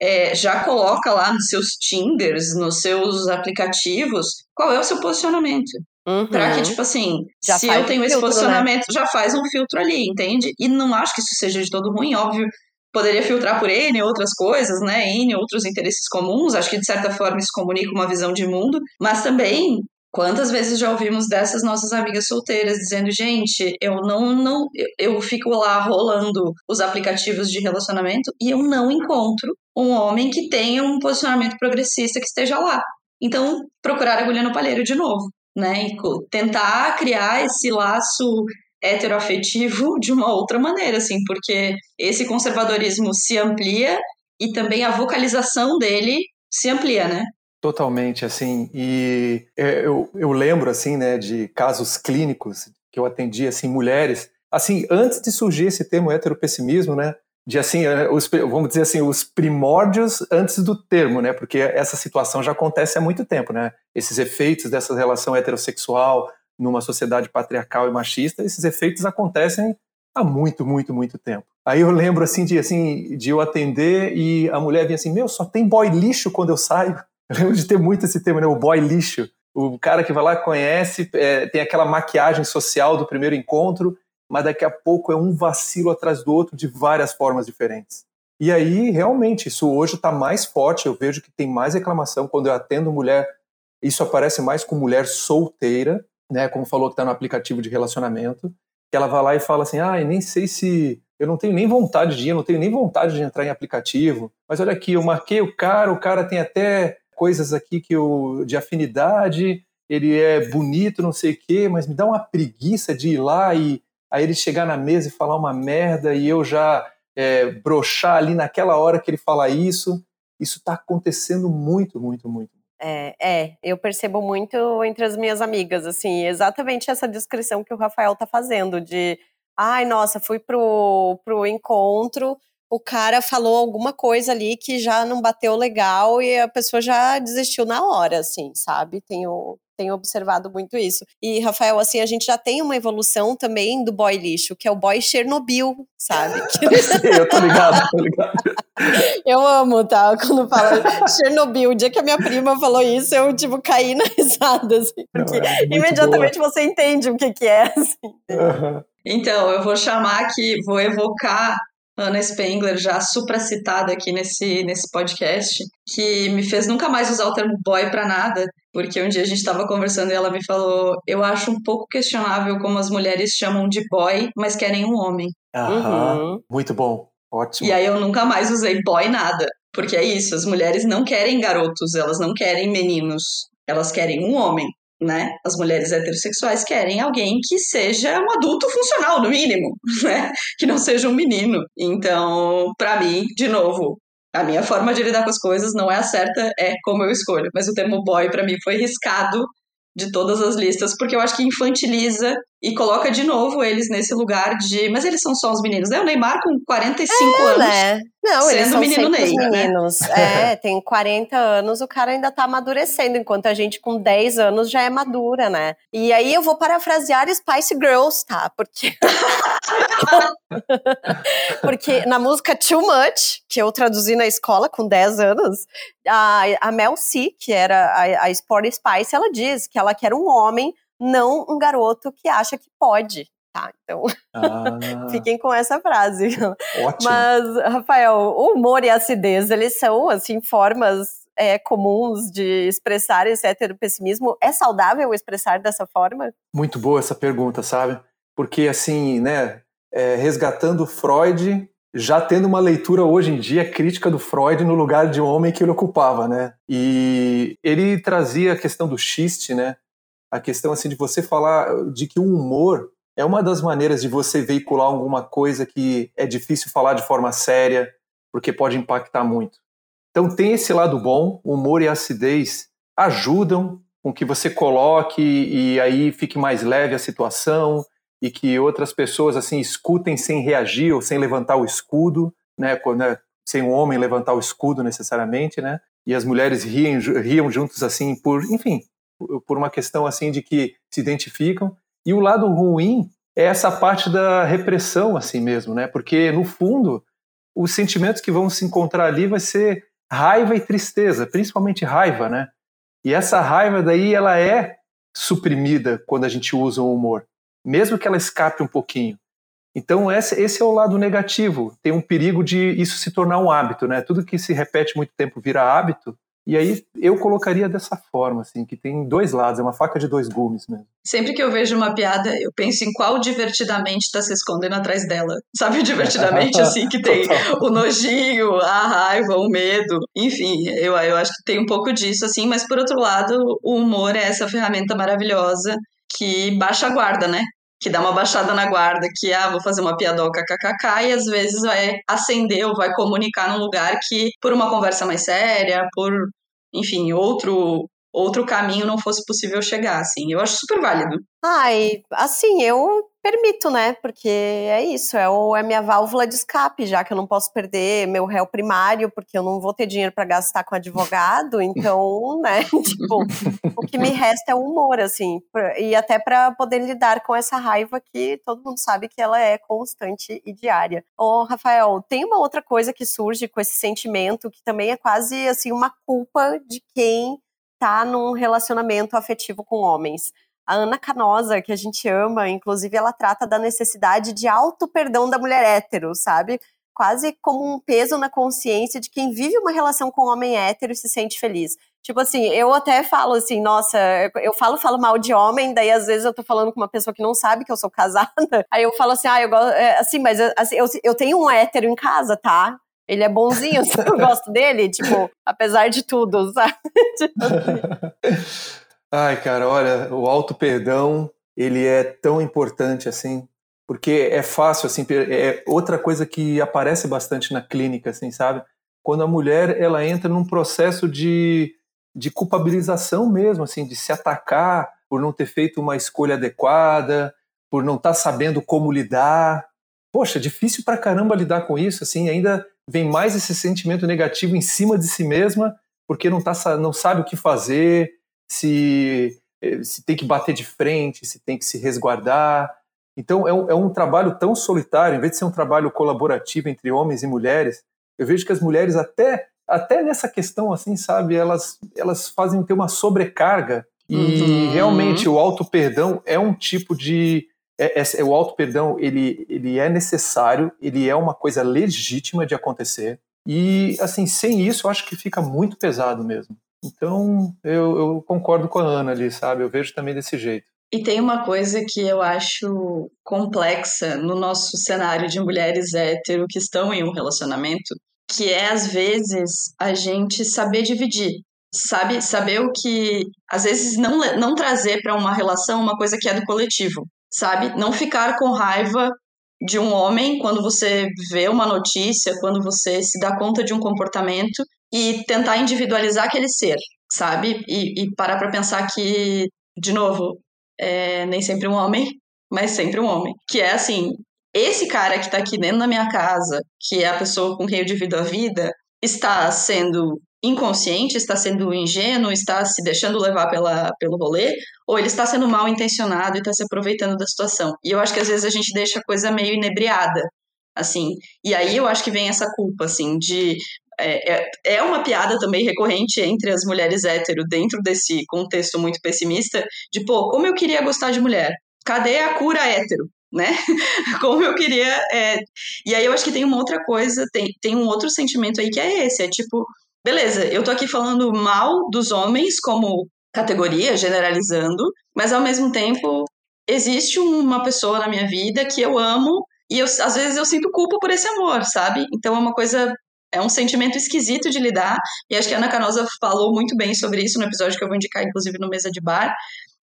Speaker 3: é, já coloca lá nos seus Tinders, nos seus aplicativos, qual é o seu posicionamento. Uhum. Pra que, tipo assim, já se eu tenho um esse filtro, né? posicionamento, né? já faz um filtro ali, entende? E não acho que isso seja de todo ruim, óbvio. Poderia filtrar por N outras coisas, né? N outros interesses comuns. Acho que de certa forma isso comunica uma visão de mundo. Mas também Quantas vezes já ouvimos dessas nossas amigas solteiras dizendo, gente, eu não, não, eu fico lá rolando os aplicativos de relacionamento e eu não encontro um homem que tenha um posicionamento progressista que esteja lá. Então, procurar agulha no palheiro de novo, né? E tentar criar esse laço heteroafetivo de uma outra maneira, assim, porque esse conservadorismo se amplia e também a vocalização dele se amplia, né?
Speaker 2: Totalmente, assim, e é, eu, eu lembro, assim, né, de casos clínicos que eu atendi, assim, mulheres, assim, antes de surgir esse termo heteropessimismo, né, de, assim, é, os, vamos dizer assim, os primórdios antes do termo, né, porque essa situação já acontece há muito tempo, né, esses efeitos dessa relação heterossexual numa sociedade patriarcal e machista, esses efeitos acontecem há muito, muito, muito tempo. Aí eu lembro, assim, de, assim, de eu atender e a mulher vinha assim, meu, só tem boy lixo quando eu saio. Eu lembro de ter muito esse tema, né? O boy lixo. O cara que vai lá, conhece, é, tem aquela maquiagem social do primeiro encontro, mas daqui a pouco é um vacilo atrás do outro de várias formas diferentes. E aí, realmente, isso hoje está mais forte. Eu vejo que tem mais reclamação quando eu atendo mulher. Isso aparece mais com mulher solteira, né? Como falou que está no aplicativo de relacionamento, que ela vai lá e fala assim: ah, nem sei se eu não tenho nem vontade de ir, eu não tenho nem vontade de entrar em aplicativo. Mas olha aqui, eu marquei o cara, o cara tem até coisas aqui que eu, de afinidade, ele é bonito, não sei o quê, mas me dá uma preguiça de ir lá e aí ele chegar na mesa e falar uma merda e eu já é, brochar ali naquela hora que ele fala isso. Isso está acontecendo muito, muito, muito.
Speaker 1: É, é, eu percebo muito entre as minhas amigas, assim, exatamente essa descrição que o Rafael tá fazendo, de ai, nossa, fui pro, pro encontro, o cara falou alguma coisa ali que já não bateu legal e a pessoa já desistiu na hora, assim, sabe? Tenho, tenho observado muito isso. E, Rafael, assim, a gente já tem uma evolução também do boy lixo, que é o boy Chernobyl, sabe?
Speaker 2: eu tô ligado, tô ligado.
Speaker 1: Eu amo, tá? Quando fala Chernobyl, o dia que a minha prima falou isso, eu, tipo, caí na risada, assim, porque não, é imediatamente boa. você entende o que que é, assim.
Speaker 3: Uhum. Então, eu vou chamar aqui, vou evocar Ana Spengler, já supracitada aqui nesse, nesse podcast, que me fez nunca mais usar o termo boy para nada, porque um dia a gente estava conversando e ela me falou: Eu acho um pouco questionável como as mulheres chamam de boy, mas querem um homem.
Speaker 2: Aham, uhum. muito bom, ótimo.
Speaker 3: E aí eu nunca mais usei boy nada, porque é isso, as mulheres não querem garotos, elas não querem meninos, elas querem um homem né? As mulheres heterossexuais querem alguém que seja um adulto funcional, no mínimo, né? Que não seja um menino. Então, para mim, de novo, a minha forma de lidar com as coisas não é a certa, é como eu escolho. Mas o termo boy, para mim, foi riscado de todas as listas, porque eu acho que infantiliza e coloca de novo eles nesse lugar de. Mas eles são só os meninos, né? O Neymar com 45 é, anos. Né?
Speaker 1: Não,
Speaker 3: sendo
Speaker 1: eles são
Speaker 3: menino Ney.
Speaker 1: Né? Meninos. Né? É, tem 40 anos, o cara ainda tá amadurecendo, enquanto a gente com 10 anos já é madura, né? E aí eu vou parafrasear Spice Girls, tá? Porque. Porque na música Too Much, que eu traduzi na escola com 10 anos, a, a Mel C, que era a, a Sport Spice, ela diz que ela quer um homem não um garoto que acha que pode. Tá, então ah. fiquem com essa frase.
Speaker 2: Ótimo.
Speaker 1: Mas, Rafael, o humor e a acidez, eles são, assim, formas é, comuns de expressar esse heteropessimismo. É saudável expressar dessa forma?
Speaker 2: Muito boa essa pergunta, sabe? Porque, assim, né, é, resgatando Freud, já tendo uma leitura hoje em dia crítica do Freud no lugar de homem que ele ocupava, né? E ele trazia a questão do xiste, né? A questão assim de você falar de que o humor é uma das maneiras de você veicular alguma coisa que é difícil falar de forma séria, porque pode impactar muito. Então tem esse lado bom, humor e acidez ajudam com que você coloque e aí fique mais leve a situação e que outras pessoas assim escutem sem reagir ou sem levantar o escudo, né, né sem um homem levantar o escudo necessariamente, né? E as mulheres riem, riam juntos assim por, enfim, por uma questão assim de que se identificam. E o lado ruim é essa parte da repressão assim mesmo, né? Porque no fundo, os sentimentos que vão se encontrar ali vai ser raiva e tristeza, principalmente raiva, né? E essa raiva daí ela é suprimida quando a gente usa o humor, mesmo que ela escape um pouquinho. Então esse, é o lado negativo. Tem um perigo de isso se tornar um hábito, né? Tudo que se repete muito tempo vira hábito. E aí eu colocaria dessa forma, assim, que tem dois lados, é uma faca de dois gumes mesmo.
Speaker 3: Sempre que eu vejo uma piada, eu penso em qual divertidamente está se escondendo atrás dela. Sabe o divertidamente, assim, que tem o nojinho, a raiva, o medo. Enfim, eu, eu acho que tem um pouco disso, assim, mas por outro lado, o humor é essa ferramenta maravilhosa que baixa a guarda, né? Que dá uma baixada na guarda, que ah, vou fazer uma piadoca kkk, e às vezes vai acender ou vai comunicar num lugar que, por uma conversa mais séria, por, enfim, outro outro caminho não fosse possível chegar, assim. Eu acho super válido.
Speaker 1: Ai, assim, eu permito, né? Porque é isso, é, o, é minha válvula de escape, já que eu não posso perder meu réu primário, porque eu não vou ter dinheiro para gastar com advogado, então, né? tipo, o que me resta é o humor, assim, e até para poder lidar com essa raiva que todo mundo sabe que ela é constante e diária. Ô, Rafael, tem uma outra coisa que surge com esse sentimento que também é quase assim uma culpa de quem tá num relacionamento afetivo com homens. A Ana Canosa, que a gente ama, inclusive, ela trata da necessidade de auto-perdão da mulher hétero, sabe? Quase como um peso na consciência de quem vive uma relação com um homem hétero e se sente feliz. Tipo assim, eu até falo assim, nossa, eu falo, falo mal de homem, daí às vezes eu tô falando com uma pessoa que não sabe que eu sou casada, aí eu falo assim, ah, eu gosto, é, assim, mas assim, eu, eu tenho um hétero em casa, tá? Ele é bonzinho, eu gosto dele, tipo, apesar de tudo, sabe?
Speaker 2: Ai, cara, olha, o auto perdão, ele é tão importante assim, porque é fácil assim, é outra coisa que aparece bastante na clínica, assim, sabe? Quando a mulher ela entra num processo de, de culpabilização mesmo, assim, de se atacar por não ter feito uma escolha adequada, por não estar tá sabendo como lidar. Poxa, difícil pra caramba lidar com isso, assim, ainda vem mais esse sentimento negativo em cima de si mesma, porque não, tá, não sabe o que fazer, se, eh, se tem que bater de frente, se tem que se resguardar. Então é um, é um trabalho tão solitário, em vez de ser um trabalho colaborativo entre homens e mulheres, eu vejo que as mulheres até até nessa questão assim, sabe, elas elas fazem ter uma sobrecarga e uhum. realmente o auto perdão é um tipo de é, é, é, o auto perdão ele, ele é necessário, ele é uma coisa legítima de acontecer e assim sem isso eu acho que fica muito pesado mesmo. Então eu, eu concordo com a Ana ali, sabe? Eu vejo também desse jeito.
Speaker 3: E tem uma coisa que eu acho complexa no nosso cenário de mulheres hétero que estão em um relacionamento, que é às vezes a gente saber dividir, sabe? Saber o que às vezes não não trazer para uma relação uma coisa que é do coletivo sabe? Não ficar com raiva de um homem quando você vê uma notícia, quando você se dá conta de um comportamento e tentar individualizar aquele ser, sabe? E, e parar para pensar que, de novo, é nem sempre um homem, mas sempre um homem. Que é assim, esse cara que tá aqui dentro da minha casa, que é a pessoa com quem eu divido a vida, está sendo inconsciente, está sendo ingênuo, está se deixando levar pela, pelo rolê, ou ele está sendo mal intencionado e está se aproveitando da situação. E eu acho que às vezes a gente deixa a coisa meio inebriada, assim. E aí eu acho que vem essa culpa, assim, de. É, é, é uma piada também recorrente entre as mulheres hétero dentro desse contexto muito pessimista, de, pô, como eu queria gostar de mulher? Cadê a cura hétero? né? Como eu queria. É... E aí eu acho que tem uma outra coisa, tem, tem um outro sentimento aí que é esse: é tipo, beleza, eu tô aqui falando mal dos homens como categoria, generalizando, mas ao mesmo tempo existe uma pessoa na minha vida que eu amo e eu, às vezes eu sinto culpa por esse amor, sabe? Então é uma coisa é um sentimento esquisito de lidar, e acho que a Ana Canosa falou muito bem sobre isso no episódio que eu vou indicar, inclusive, no Mesa de Bar,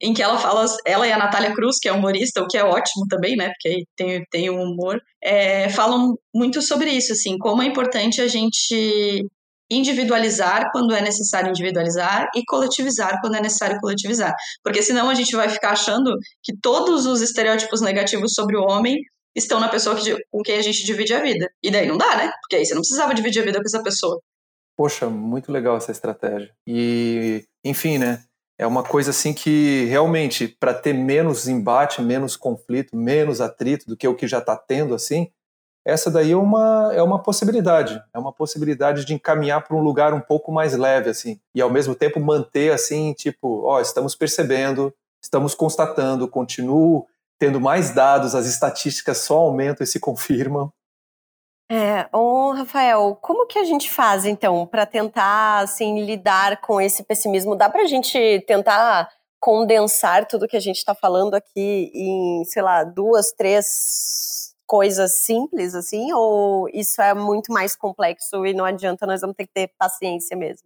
Speaker 3: em que ela fala, ela e a Natália Cruz, que é humorista, o que é ótimo também, né, porque tem, tem um humor, é, falam muito sobre isso, assim, como é importante a gente individualizar quando é necessário individualizar e coletivizar quando é necessário coletivizar. Porque senão a gente vai ficar achando que todos os estereótipos negativos sobre o homem estão na pessoa que, com quem a gente divide a vida. E daí não dá, né? Porque aí você não precisava dividir a vida com essa pessoa.
Speaker 2: Poxa, muito legal essa estratégia. E, enfim, né? É uma coisa assim que realmente, para ter menos embate, menos conflito, menos atrito do que o que já está tendo, assim, essa daí é uma, é uma possibilidade, é uma possibilidade de encaminhar para um lugar um pouco mais leve, assim, e ao mesmo tempo manter, assim, tipo, ó, estamos percebendo, estamos constatando, continuo tendo mais dados, as estatísticas só aumentam e se confirmam.
Speaker 1: É, ô Rafael, como que a gente faz então para tentar assim lidar com esse pessimismo? Dá para a gente tentar condensar tudo que a gente está falando aqui em, sei lá, duas, três coisas simples assim? Ou isso é muito mais complexo e não adianta, nós vamos ter que ter paciência mesmo?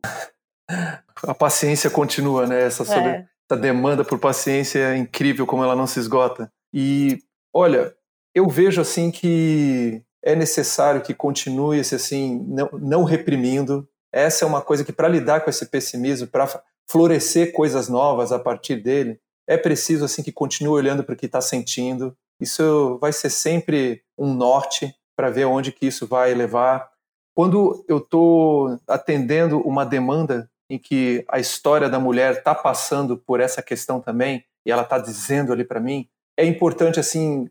Speaker 2: A paciência continua, né? Essa, é. essa demanda por paciência é incrível como ela não se esgota. E olha, eu vejo assim que é necessário que continue esse assim não, não reprimindo. Essa é uma coisa que para lidar com esse pessimismo, para florescer coisas novas a partir dele, é preciso assim que continue olhando para o que está sentindo. Isso vai ser sempre um norte para ver onde que isso vai levar. Quando eu estou atendendo uma demanda em que a história da mulher está passando por essa questão também e ela está dizendo ali para mim, é importante assim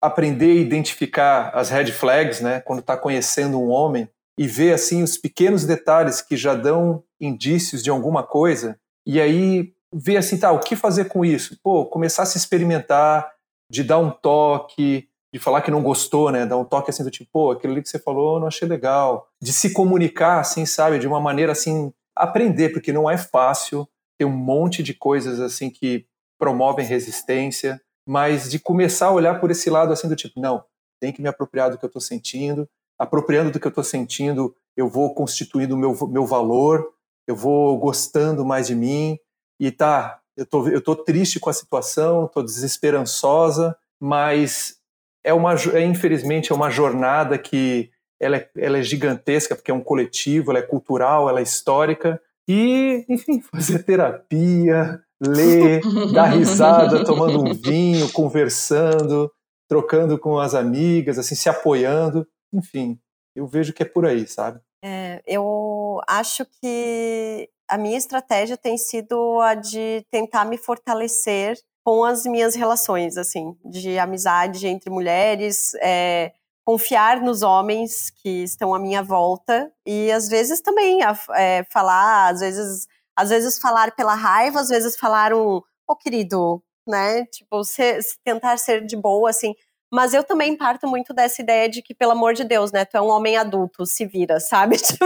Speaker 2: aprender a identificar as red flags, né, quando está conhecendo um homem e ver assim os pequenos detalhes que já dão indícios de alguma coisa e aí ver assim, tá, o que fazer com isso? Pô, começar a se experimentar, de dar um toque, de falar que não gostou, né, dar um toque assim do tipo, pô, aquilo ali que você falou, não achei legal, de se comunicar assim, sabe, de uma maneira assim, aprender, porque não é fácil, tem um monte de coisas assim que promovem resistência, mas de começar a olhar por esse lado assim do tipo, não, tem que me apropriar do que eu estou sentindo, apropriando do que eu estou sentindo, eu vou constituindo o meu, meu valor, eu vou gostando mais de mim, e tá, eu tô, eu tô triste com a situação, tô desesperançosa, mas é uma, é, infelizmente, é uma jornada que ela é, ela é gigantesca, porque é um coletivo, ela é cultural, ela é histórica, e, enfim, fazer terapia, ler, dar risada, tomando um vinho, conversando, trocando com as amigas, assim, se apoiando, enfim, eu vejo que é por aí, sabe?
Speaker 1: É, eu acho que a minha estratégia tem sido a de tentar me fortalecer com as minhas relações, assim, de amizade entre mulheres, é, confiar nos homens que estão à minha volta e às vezes também é, falar, às vezes às vezes falar pela raiva, às vezes falar um, ô oh, querido, né? Tipo, ser, tentar ser de boa, assim. Mas eu também parto muito dessa ideia de que, pelo amor de Deus, né? Tu é um homem adulto, se vira, sabe? Tipo,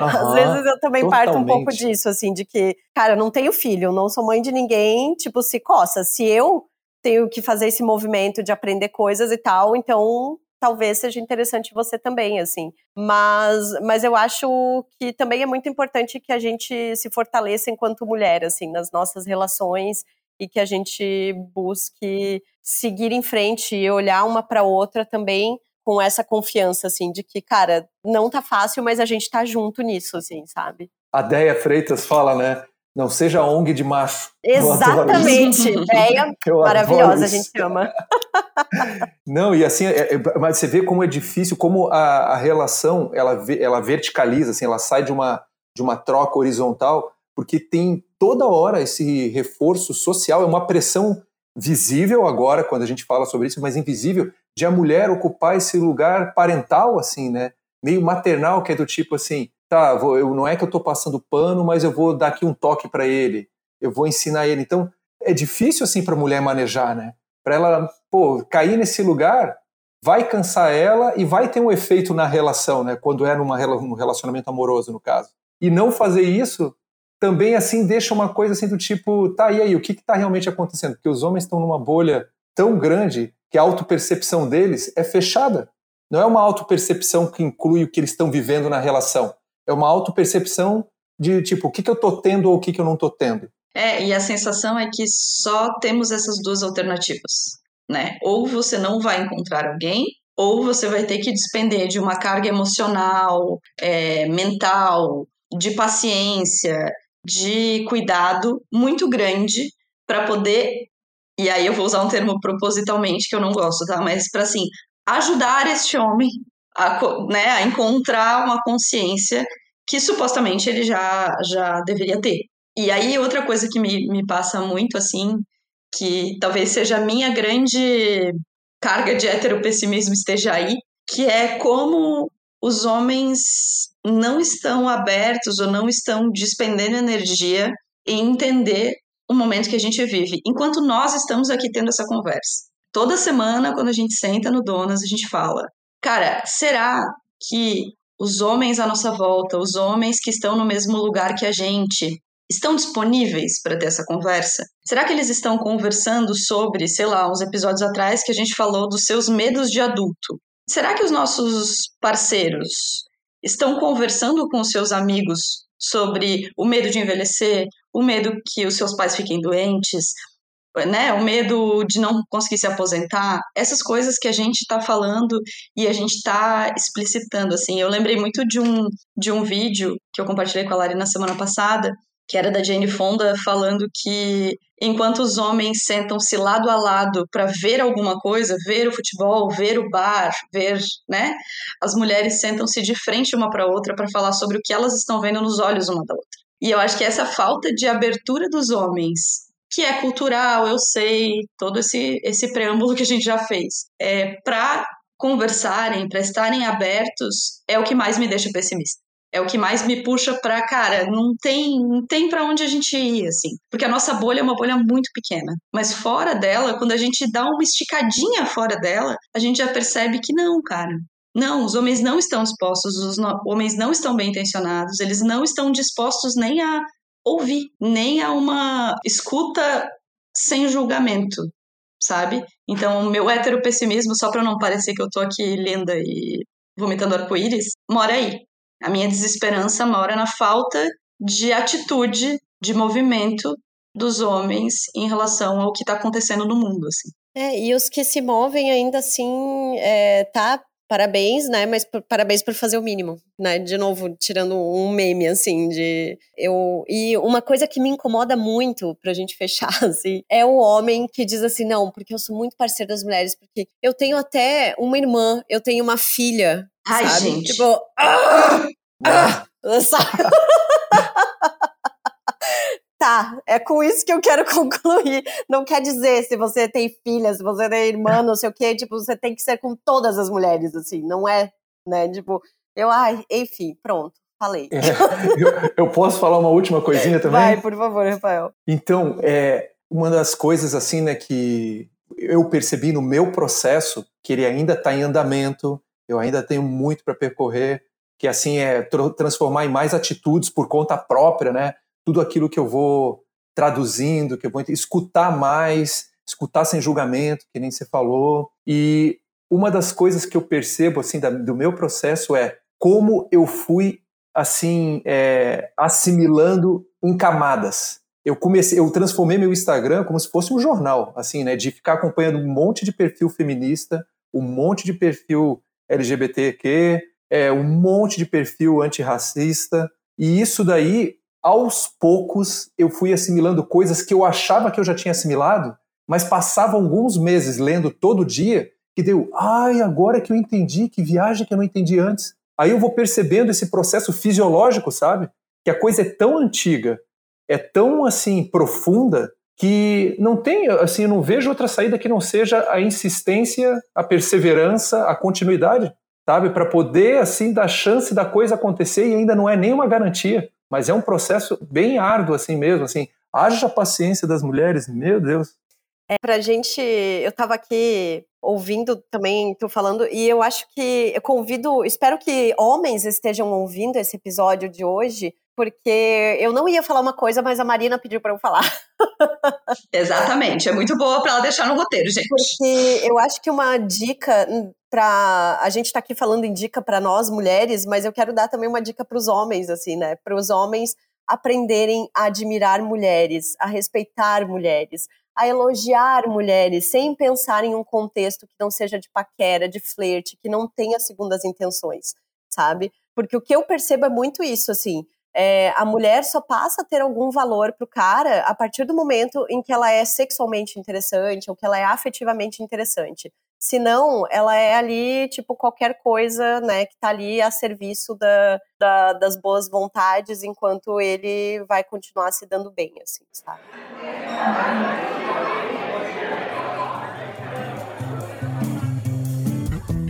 Speaker 1: uhum, às vezes eu também totalmente. parto um pouco disso, assim, de que, cara, eu não tenho filho, não sou mãe de ninguém, tipo, se coça. Se eu tenho que fazer esse movimento de aprender coisas e tal, então talvez seja interessante você também, assim. Mas, mas eu acho que também é muito importante que a gente se fortaleça enquanto mulher, assim, nas nossas relações e que a gente busque seguir em frente e olhar uma para outra também com essa confiança, assim, de que, cara, não tá fácil, mas a gente tá junto nisso, assim, sabe?
Speaker 2: A Deia Freitas fala, né? Não seja ONG de macho.
Speaker 1: Exatamente. Ideia maravilhosa, a gente ama.
Speaker 2: Não, e assim, é, é, mas você vê como é difícil, como a, a relação ela, ela verticaliza, assim, ela sai de uma, de uma troca horizontal, porque tem toda hora esse reforço social, é uma pressão visível agora, quando a gente fala sobre isso, mas invisível, de a mulher ocupar esse lugar parental, assim, né? Meio maternal, que é do tipo assim, tá, vou, eu, não é que eu estou passando pano, mas eu vou dar aqui um toque para ele, eu vou ensinar ele. Então, é difícil assim para a mulher manejar, né? Para ela, pô, cair nesse lugar, vai cansar ela e vai ter um efeito na relação, né? Quando é numa, num relacionamento amoroso, no caso. E não fazer isso também assim deixa uma coisa assim do tipo, tá, e aí, o que está realmente acontecendo? Porque os homens estão numa bolha tão grande que a autopercepção deles é fechada. Não é uma autopercepção que inclui o que eles estão vivendo na relação é uma autopercepção de tipo, o que, que eu estou tendo ou o que, que eu não estou tendo.
Speaker 3: É, e a sensação é que só temos essas duas alternativas, né? Ou você não vai encontrar alguém, ou você vai ter que despender de uma carga emocional, é, mental, de paciência, de cuidado muito grande para poder, e aí eu vou usar um termo propositalmente que eu não gosto, tá? Mas para assim, ajudar este homem a, né, a encontrar uma consciência que supostamente ele já, já deveria ter. E aí, outra coisa que me, me passa muito, assim, que talvez seja a minha grande carga de heteropessimismo esteja aí, que é como os homens não estão abertos ou não estão despendendo energia em entender o momento que a gente vive, enquanto nós estamos aqui tendo essa conversa. Toda semana, quando a gente senta no Donas, a gente fala: cara, será que os homens à nossa volta, os homens que estão no mesmo lugar que a gente, estão disponíveis para ter essa conversa? Será que eles estão conversando sobre, sei lá, uns episódios atrás que a gente falou dos seus medos de adulto? Será que os nossos parceiros estão conversando com os seus amigos sobre o medo de envelhecer, o medo que os seus pais fiquem doentes, né, o medo de não conseguir se aposentar, essas coisas que a gente está falando e a gente está explicitando, assim. Eu lembrei muito de um, de um vídeo que eu compartilhei com a Lari na semana passada, que era da Jane Fonda falando que enquanto os homens sentam-se lado a lado para ver alguma coisa, ver o futebol, ver o bar, ver, né? As mulheres sentam-se de frente uma para outra para falar sobre o que elas estão vendo nos olhos uma da outra. E eu acho que essa falta de abertura dos homens, que é cultural, eu sei, todo esse esse preâmbulo que a gente já fez, é para conversarem, para estarem abertos, é o que mais me deixa pessimista é o que mais me puxa para, cara, não tem, não tem para onde a gente ir, assim. Porque a nossa bolha é uma bolha muito pequena. Mas fora dela, quando a gente dá uma esticadinha fora dela, a gente já percebe que não, cara. Não, os homens não estão dispostos, os homens não estão bem intencionados, eles não estão dispostos nem a ouvir, nem a uma escuta sem julgamento, sabe? Então, o meu hétero pessimismo, só para não parecer que eu tô aqui linda e vomitando arco-íris, mora aí. A minha desesperança mora na falta de atitude, de movimento dos homens em relação ao que está acontecendo no mundo, assim.
Speaker 1: É, e os que se movem ainda assim, é, tá, parabéns, né, mas parabéns por fazer o mínimo, né, de novo, tirando um meme, assim, de, eu, e uma coisa que me incomoda muito, pra gente fechar, assim, é o homem que diz assim, não, porque eu sou muito parceiro das mulheres, porque eu tenho até uma irmã, eu tenho uma filha,
Speaker 3: Ai,
Speaker 1: sabe?
Speaker 3: gente.
Speaker 1: Tipo, ah, ah, sabe? tá, é com isso que eu quero concluir. Não quer dizer se você tem filha, se você tem irmã, não sei o quê, tipo, você tem que ser com todas as mulheres, assim, não é, né? Tipo, eu, ai, enfim, pronto. Falei.
Speaker 2: É, eu, eu, posso falar uma última coisinha também?
Speaker 1: Vai, por favor, Rafael.
Speaker 2: Então, é, uma das coisas assim, né, que eu percebi no meu processo, que ele ainda está em andamento, eu ainda tenho muito para percorrer, que assim é transformar em mais atitudes por conta própria, né? Tudo aquilo que eu vou traduzindo, que eu vou escutar mais, escutar sem julgamento, que nem você falou. E uma das coisas que eu percebo assim da, do meu processo é como eu fui assim é, assimilando em camadas. Eu comecei, eu transformei meu Instagram como se fosse um jornal, assim, né? De ficar acompanhando um monte de perfil feminista, um monte de perfil LGBTQ, é, um monte de perfil antirracista, e isso daí, aos poucos, eu fui assimilando coisas que eu achava que eu já tinha assimilado, mas passavam alguns meses lendo todo dia, que deu, ai, agora que eu entendi, que viagem que eu não entendi antes. Aí eu vou percebendo esse processo fisiológico, sabe? Que a coisa é tão antiga, é tão assim profunda que não tem, assim, eu não vejo outra saída que não seja a insistência, a perseverança, a continuidade, sabe? Para poder, assim, dar chance da coisa acontecer e ainda não é nenhuma garantia, mas é um processo bem árduo, assim mesmo, assim. Haja paciência das mulheres, meu Deus.
Speaker 1: É, pra gente, eu tava aqui ouvindo também tu falando, e eu acho que eu convido, espero que homens estejam ouvindo esse episódio de hoje, porque eu não ia falar uma coisa, mas a Marina pediu para eu falar.
Speaker 3: Exatamente, é muito boa para ela deixar no roteiro, gente.
Speaker 1: Porque eu acho que uma dica para a gente tá aqui falando em dica para nós mulheres, mas eu quero dar também uma dica para os homens, assim, né? Para os homens aprenderem a admirar mulheres, a respeitar mulheres, a elogiar mulheres, sem pensar em um contexto que não seja de paquera, de flerte, que não tenha segundas intenções, sabe? Porque o que eu percebo é muito isso, assim é, a mulher só passa a ter algum valor pro cara a partir do momento em que ela é sexualmente interessante ou que ela é afetivamente interessante. Senão, ela é ali, tipo, qualquer coisa, né, que tá ali a serviço da, da, das boas vontades, enquanto ele vai continuar se dando bem, assim, sabe?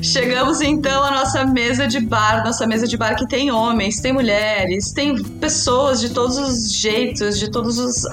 Speaker 3: Chegamos então à nossa mesa de bar, nossa mesa de bar que tem homens, tem mulheres, tem pessoas de todos os jeitos, de todas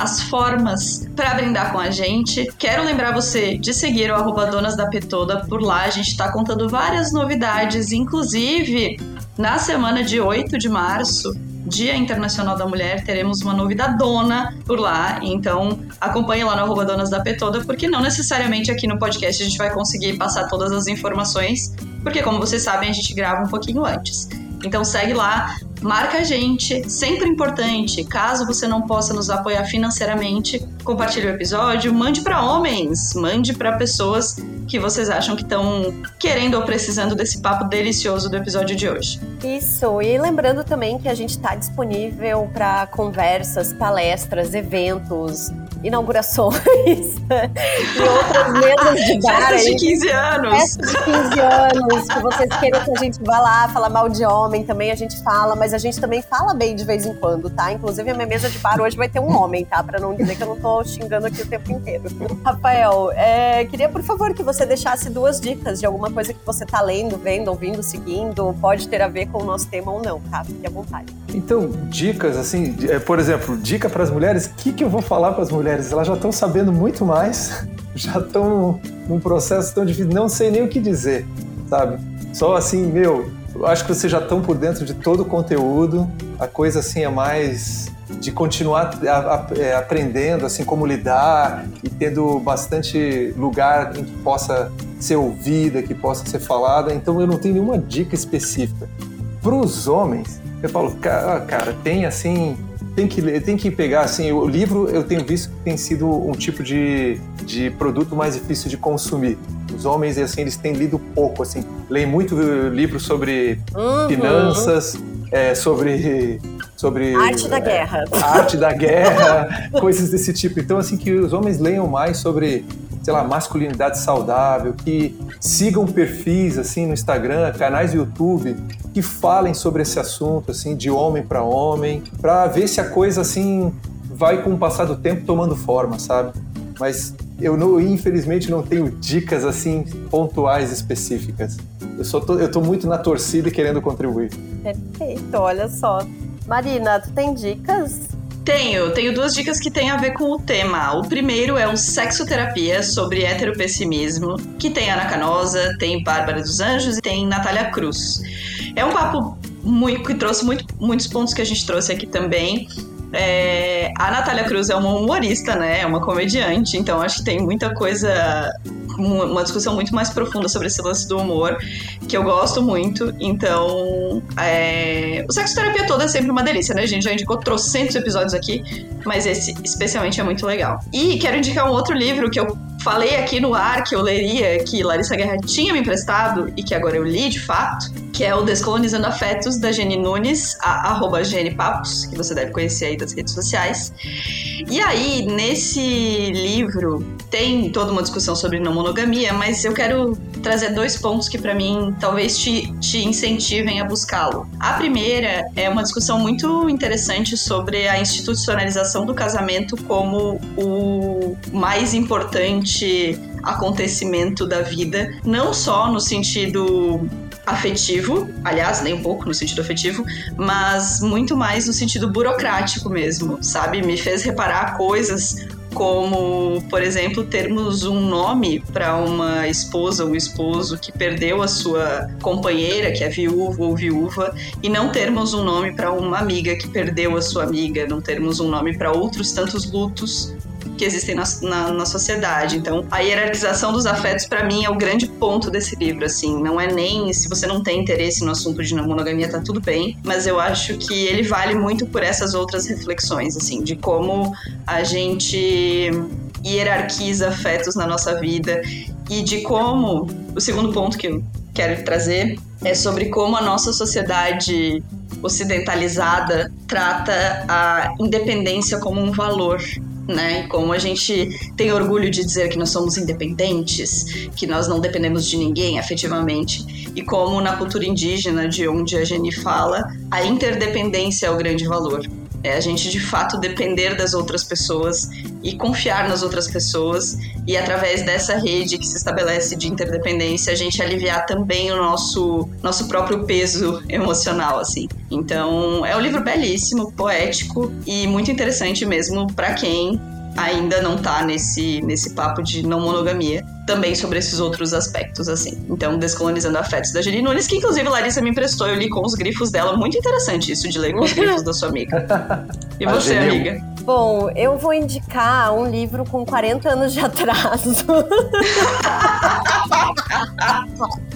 Speaker 3: as formas para brindar com a gente. Quero lembrar você de seguir o arroba Donas da Petoda por lá. A gente tá contando várias novidades, inclusive na semana de 8 de março Dia Internacional da Mulher, teremos uma novidadona por lá. Então, acompanhe lá no arroba Donas da Petoda, porque não necessariamente aqui no podcast a gente vai conseguir passar todas as informações, porque como vocês sabem, a gente grava um pouquinho antes. Então segue lá, marca a gente, sempre importante. Caso você não possa nos apoiar financeiramente, compartilhe o episódio, mande para homens, mande para pessoas que vocês acham que estão querendo ou precisando desse papo delicioso do episódio de hoje.
Speaker 1: Isso, e lembrando também que a gente está disponível para conversas, palestras, eventos, inaugurações e outras mesas de bar.
Speaker 3: Festas de 15 anos.
Speaker 1: Festas de 15 anos, que vocês queiram que a gente vá lá falar mal de homem, também a gente fala, mas a gente também fala bem de vez em quando, tá? Inclusive a minha mesa de bar hoje vai ter um homem, tá? Pra não dizer que eu não tô xingando aqui o tempo inteiro. Rafael, é, queria por favor que você deixasse duas dicas de alguma coisa que você tá lendo, vendo, ouvindo, seguindo, pode ter a ver com o nosso tema ou não, tá? Fique à vontade.
Speaker 2: Então, dicas, assim, é, por exemplo, dica para as mulheres, o que, que eu vou falar para as mulheres? Elas já estão sabendo muito mais, já estão num processo tão difícil, não sei nem o que dizer, sabe? Só assim, meu, eu acho que vocês já estão por dentro de todo o conteúdo, a coisa assim é mais de continuar é, aprendendo assim como lidar e tendo bastante lugar em que possa ser ouvida, que possa ser falada. Então eu não tenho nenhuma dica específica. Para os homens, eu falo, cara, cara, tem assim, tem que tem que pegar assim, o livro eu tenho visto que tem sido um tipo de, de produto mais difícil de consumir. Os homens assim, eles têm lido pouco assim, leem muito livro sobre uhum. finanças, é, sobre sobre
Speaker 1: arte da é, guerra,
Speaker 2: arte da guerra, coisas desse tipo. Então assim que os homens leiam mais sobre sei lá, masculinidade saudável, que sigam perfis assim no Instagram, canais do YouTube que falem sobre esse assunto assim de homem para homem, para ver se a coisa assim vai com o passar do tempo tomando forma, sabe? Mas eu não, infelizmente não tenho dicas assim pontuais específicas. Eu só tô, eu tô muito na torcida e querendo contribuir.
Speaker 1: Perfeito, olha só. Marina, tu tem dicas?
Speaker 3: Tenho, tenho duas dicas que têm a ver com o tema. O primeiro é o Sexoterapia sobre heteropessimismo, que tem Ana Canosa, tem Bárbara dos Anjos e tem Natália Cruz. É um papo muito, que trouxe muito, muitos pontos que a gente trouxe aqui também. É, a Natália Cruz é uma humorista, né? É uma comediante, então acho que tem muita coisa uma discussão muito mais profunda sobre esse lance do humor, que eu gosto muito. Então, é... o sexoterapia toda é sempre uma delícia, né? A gente já indicou trocentos episódios aqui, mas esse especialmente é muito legal. E quero indicar um outro livro que eu falei aqui no ar que eu leria, que Larissa Guerra tinha me emprestado e que agora eu li de fato, que é o Descolonizando Afetos, da Jenny Nunes, a, arroba Jenny Papos, que você deve conhecer aí das redes sociais. E aí, nesse livro, tem toda uma discussão sobre não monogamia, mas eu quero trazer dois pontos que para mim talvez te, te incentivem a buscá-lo. A primeira é uma discussão muito interessante sobre a institucionalização do casamento como o mais importante acontecimento da vida, não só no sentido afetivo, aliás, nem um pouco no sentido afetivo, mas muito mais no sentido burocrático mesmo, sabe? Me fez reparar coisas como, por exemplo, termos um nome para uma esposa ou esposo que perdeu a sua companheira, que é viúvo ou viúva, e não termos um nome para uma amiga que perdeu a sua amiga, não termos um nome para outros tantos lutos que existem na, na, na sociedade. Então, a hierarquização dos afetos, para mim, é o grande ponto desse livro, assim. Não é nem se você não tem interesse no assunto de monogamia, tá tudo bem, mas eu acho que ele vale muito por essas outras reflexões, assim, de como a gente hierarquiza afetos na nossa vida e de como o segundo ponto que eu quero trazer é sobre como a nossa sociedade ocidentalizada trata a independência como um valor né? E como a gente tem orgulho de dizer que nós somos independentes, que nós não dependemos de ninguém afetivamente, e como na cultura indígena, de onde a Jenny fala, a interdependência é o grande valor. É a gente de fato depender das outras pessoas e confiar nas outras pessoas e através dessa rede que se estabelece de interdependência a gente aliviar também o nosso nosso próprio peso emocional assim. Então, é um livro belíssimo, poético e muito interessante mesmo para quem ainda não tá nesse, nesse papo de não monogamia, também sobre esses outros aspectos, assim. Então, Descolonizando Afetos da Geri Nunes, que inclusive Larissa me emprestou, eu li com os grifos dela. Muito interessante isso de ler com os grifos da sua amiga. E você, amiga?
Speaker 1: Bom, eu vou indicar um livro com 40 anos de atraso.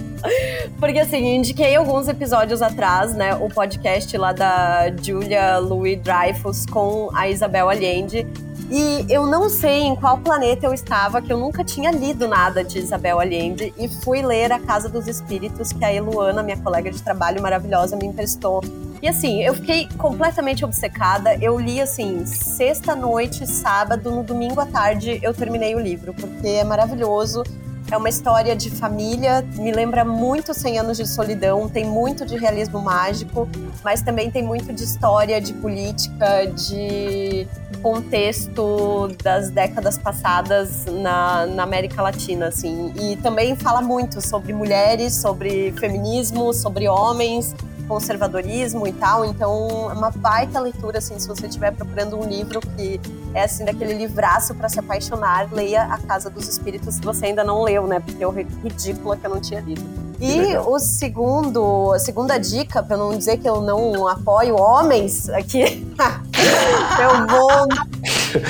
Speaker 1: Porque assim, indiquei alguns episódios atrás, né, o podcast lá da Julia Louis Dreyfus com a Isabel Allende. E eu não sei em qual planeta eu estava, que eu nunca tinha lido nada de Isabel Allende, e fui ler A Casa dos Espíritos, que a Eluana, minha colega de trabalho maravilhosa, me emprestou. E assim, eu fiquei completamente obcecada. Eu li assim, sexta noite, sábado, no domingo à tarde eu terminei o livro, porque é maravilhoso. É uma história de família, me lembra muito 100 anos de solidão, tem muito de realismo mágico, mas também tem muito de história, de política, de contexto das décadas passadas na, na América Latina, assim. E também fala muito sobre mulheres, sobre feminismo, sobre homens, conservadorismo e tal. Então, é uma baita leitura, assim, se você estiver procurando um livro que é, assim, daquele livraço para se apaixonar, leia A Casa dos Espíritos se você ainda não leu, né? Porque é ridícula que eu não tinha lido. E o segundo, a segunda dica, para não dizer que eu não apoio homens aqui, eu vou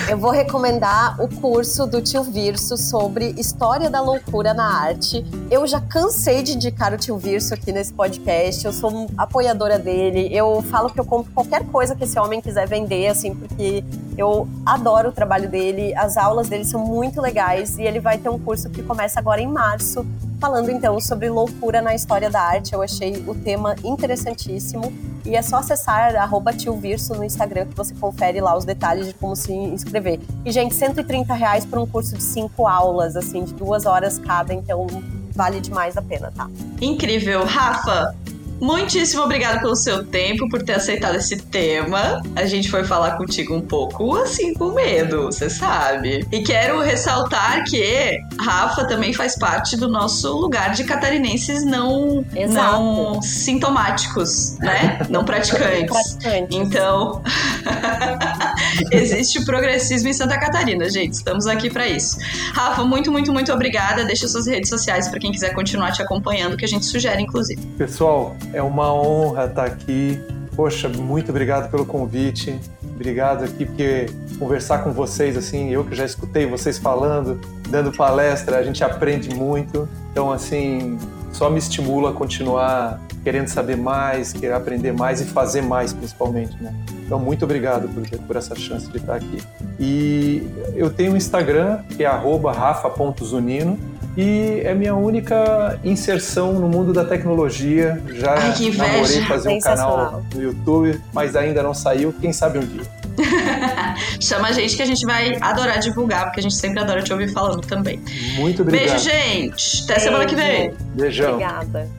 Speaker 1: eu vou recomendar o curso do Tio Virso sobre História da Loucura na Arte. Eu já cansei de indicar o Tio Virso aqui nesse podcast, eu sou apoiadora dele. Eu falo que eu compro qualquer coisa que esse homem quiser vender, assim, porque eu adoro o trabalho dele, as aulas dele são muito legais e ele vai ter um curso que começa agora em março, falando então sobre loucura na história da arte. Eu achei o tema interessantíssimo e é só acessar tiovirso no Instagram que você confere lá os detalhes de como se inscrever. E, gente, 130 reais por um curso de cinco aulas, assim, de duas horas cada, então vale demais a pena, tá?
Speaker 3: Incrível. Rafa, Muitíssimo obrigado pelo seu tempo, por ter aceitado esse tema. A gente foi falar contigo um pouco assim, com medo, você sabe. E quero ressaltar que Rafa também faz parte do nosso lugar de catarinenses não, não sintomáticos, né? Não praticantes. praticantes. Então, existe progressismo em Santa Catarina, gente. Estamos aqui para isso. Rafa, muito, muito, muito obrigada. Deixa suas redes sociais para quem quiser continuar te acompanhando, que a gente sugere, inclusive.
Speaker 2: Pessoal, é uma honra estar aqui. Poxa, muito obrigado pelo convite. Obrigado aqui porque conversar com vocês assim, eu que já escutei vocês falando, dando palestra, a gente aprende muito. Então assim, só me estimula a continuar querendo saber mais, querer aprender mais e fazer mais, principalmente, né? Então, muito obrigado por, por essa chance de estar aqui. E eu tenho um Instagram, que é rafa.zunino, e é minha única inserção no mundo da tecnologia. Já
Speaker 3: Ai, que namorei
Speaker 2: fazer um canal no YouTube, mas ainda não saiu. Quem sabe um dia.
Speaker 3: Chama a gente que a gente vai adorar divulgar, porque a gente sempre adora te ouvir falando também.
Speaker 2: Muito obrigado.
Speaker 3: Beijo, gente. Até Beijo. semana que vem.
Speaker 2: Beijão.
Speaker 1: Obrigada.